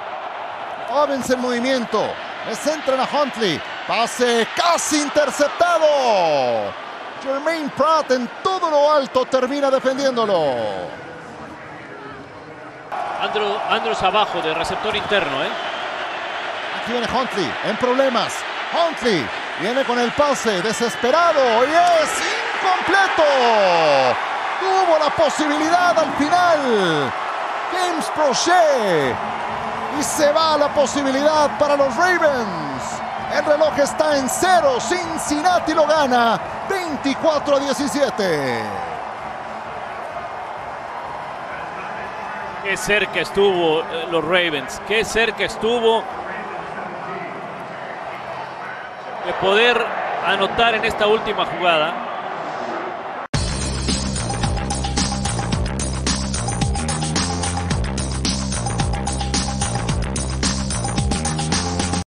Dobbins en movimiento. Le centran a Huntley. Pase casi interceptado. Jermaine Pratt en todo lo alto termina defendiéndolo. Andrew, Andrews abajo de receptor interno, ¿eh? Aquí viene Huntley en problemas. Huntley viene con el pase desesperado y es incompleto. Tuvo la posibilidad al final. James Prochet. Y se va la posibilidad para los Ravens. El reloj está en cero. Cincinnati lo gana 24 a 17. Qué cerca estuvo eh, los Ravens, qué cerca estuvo de poder anotar en esta última jugada.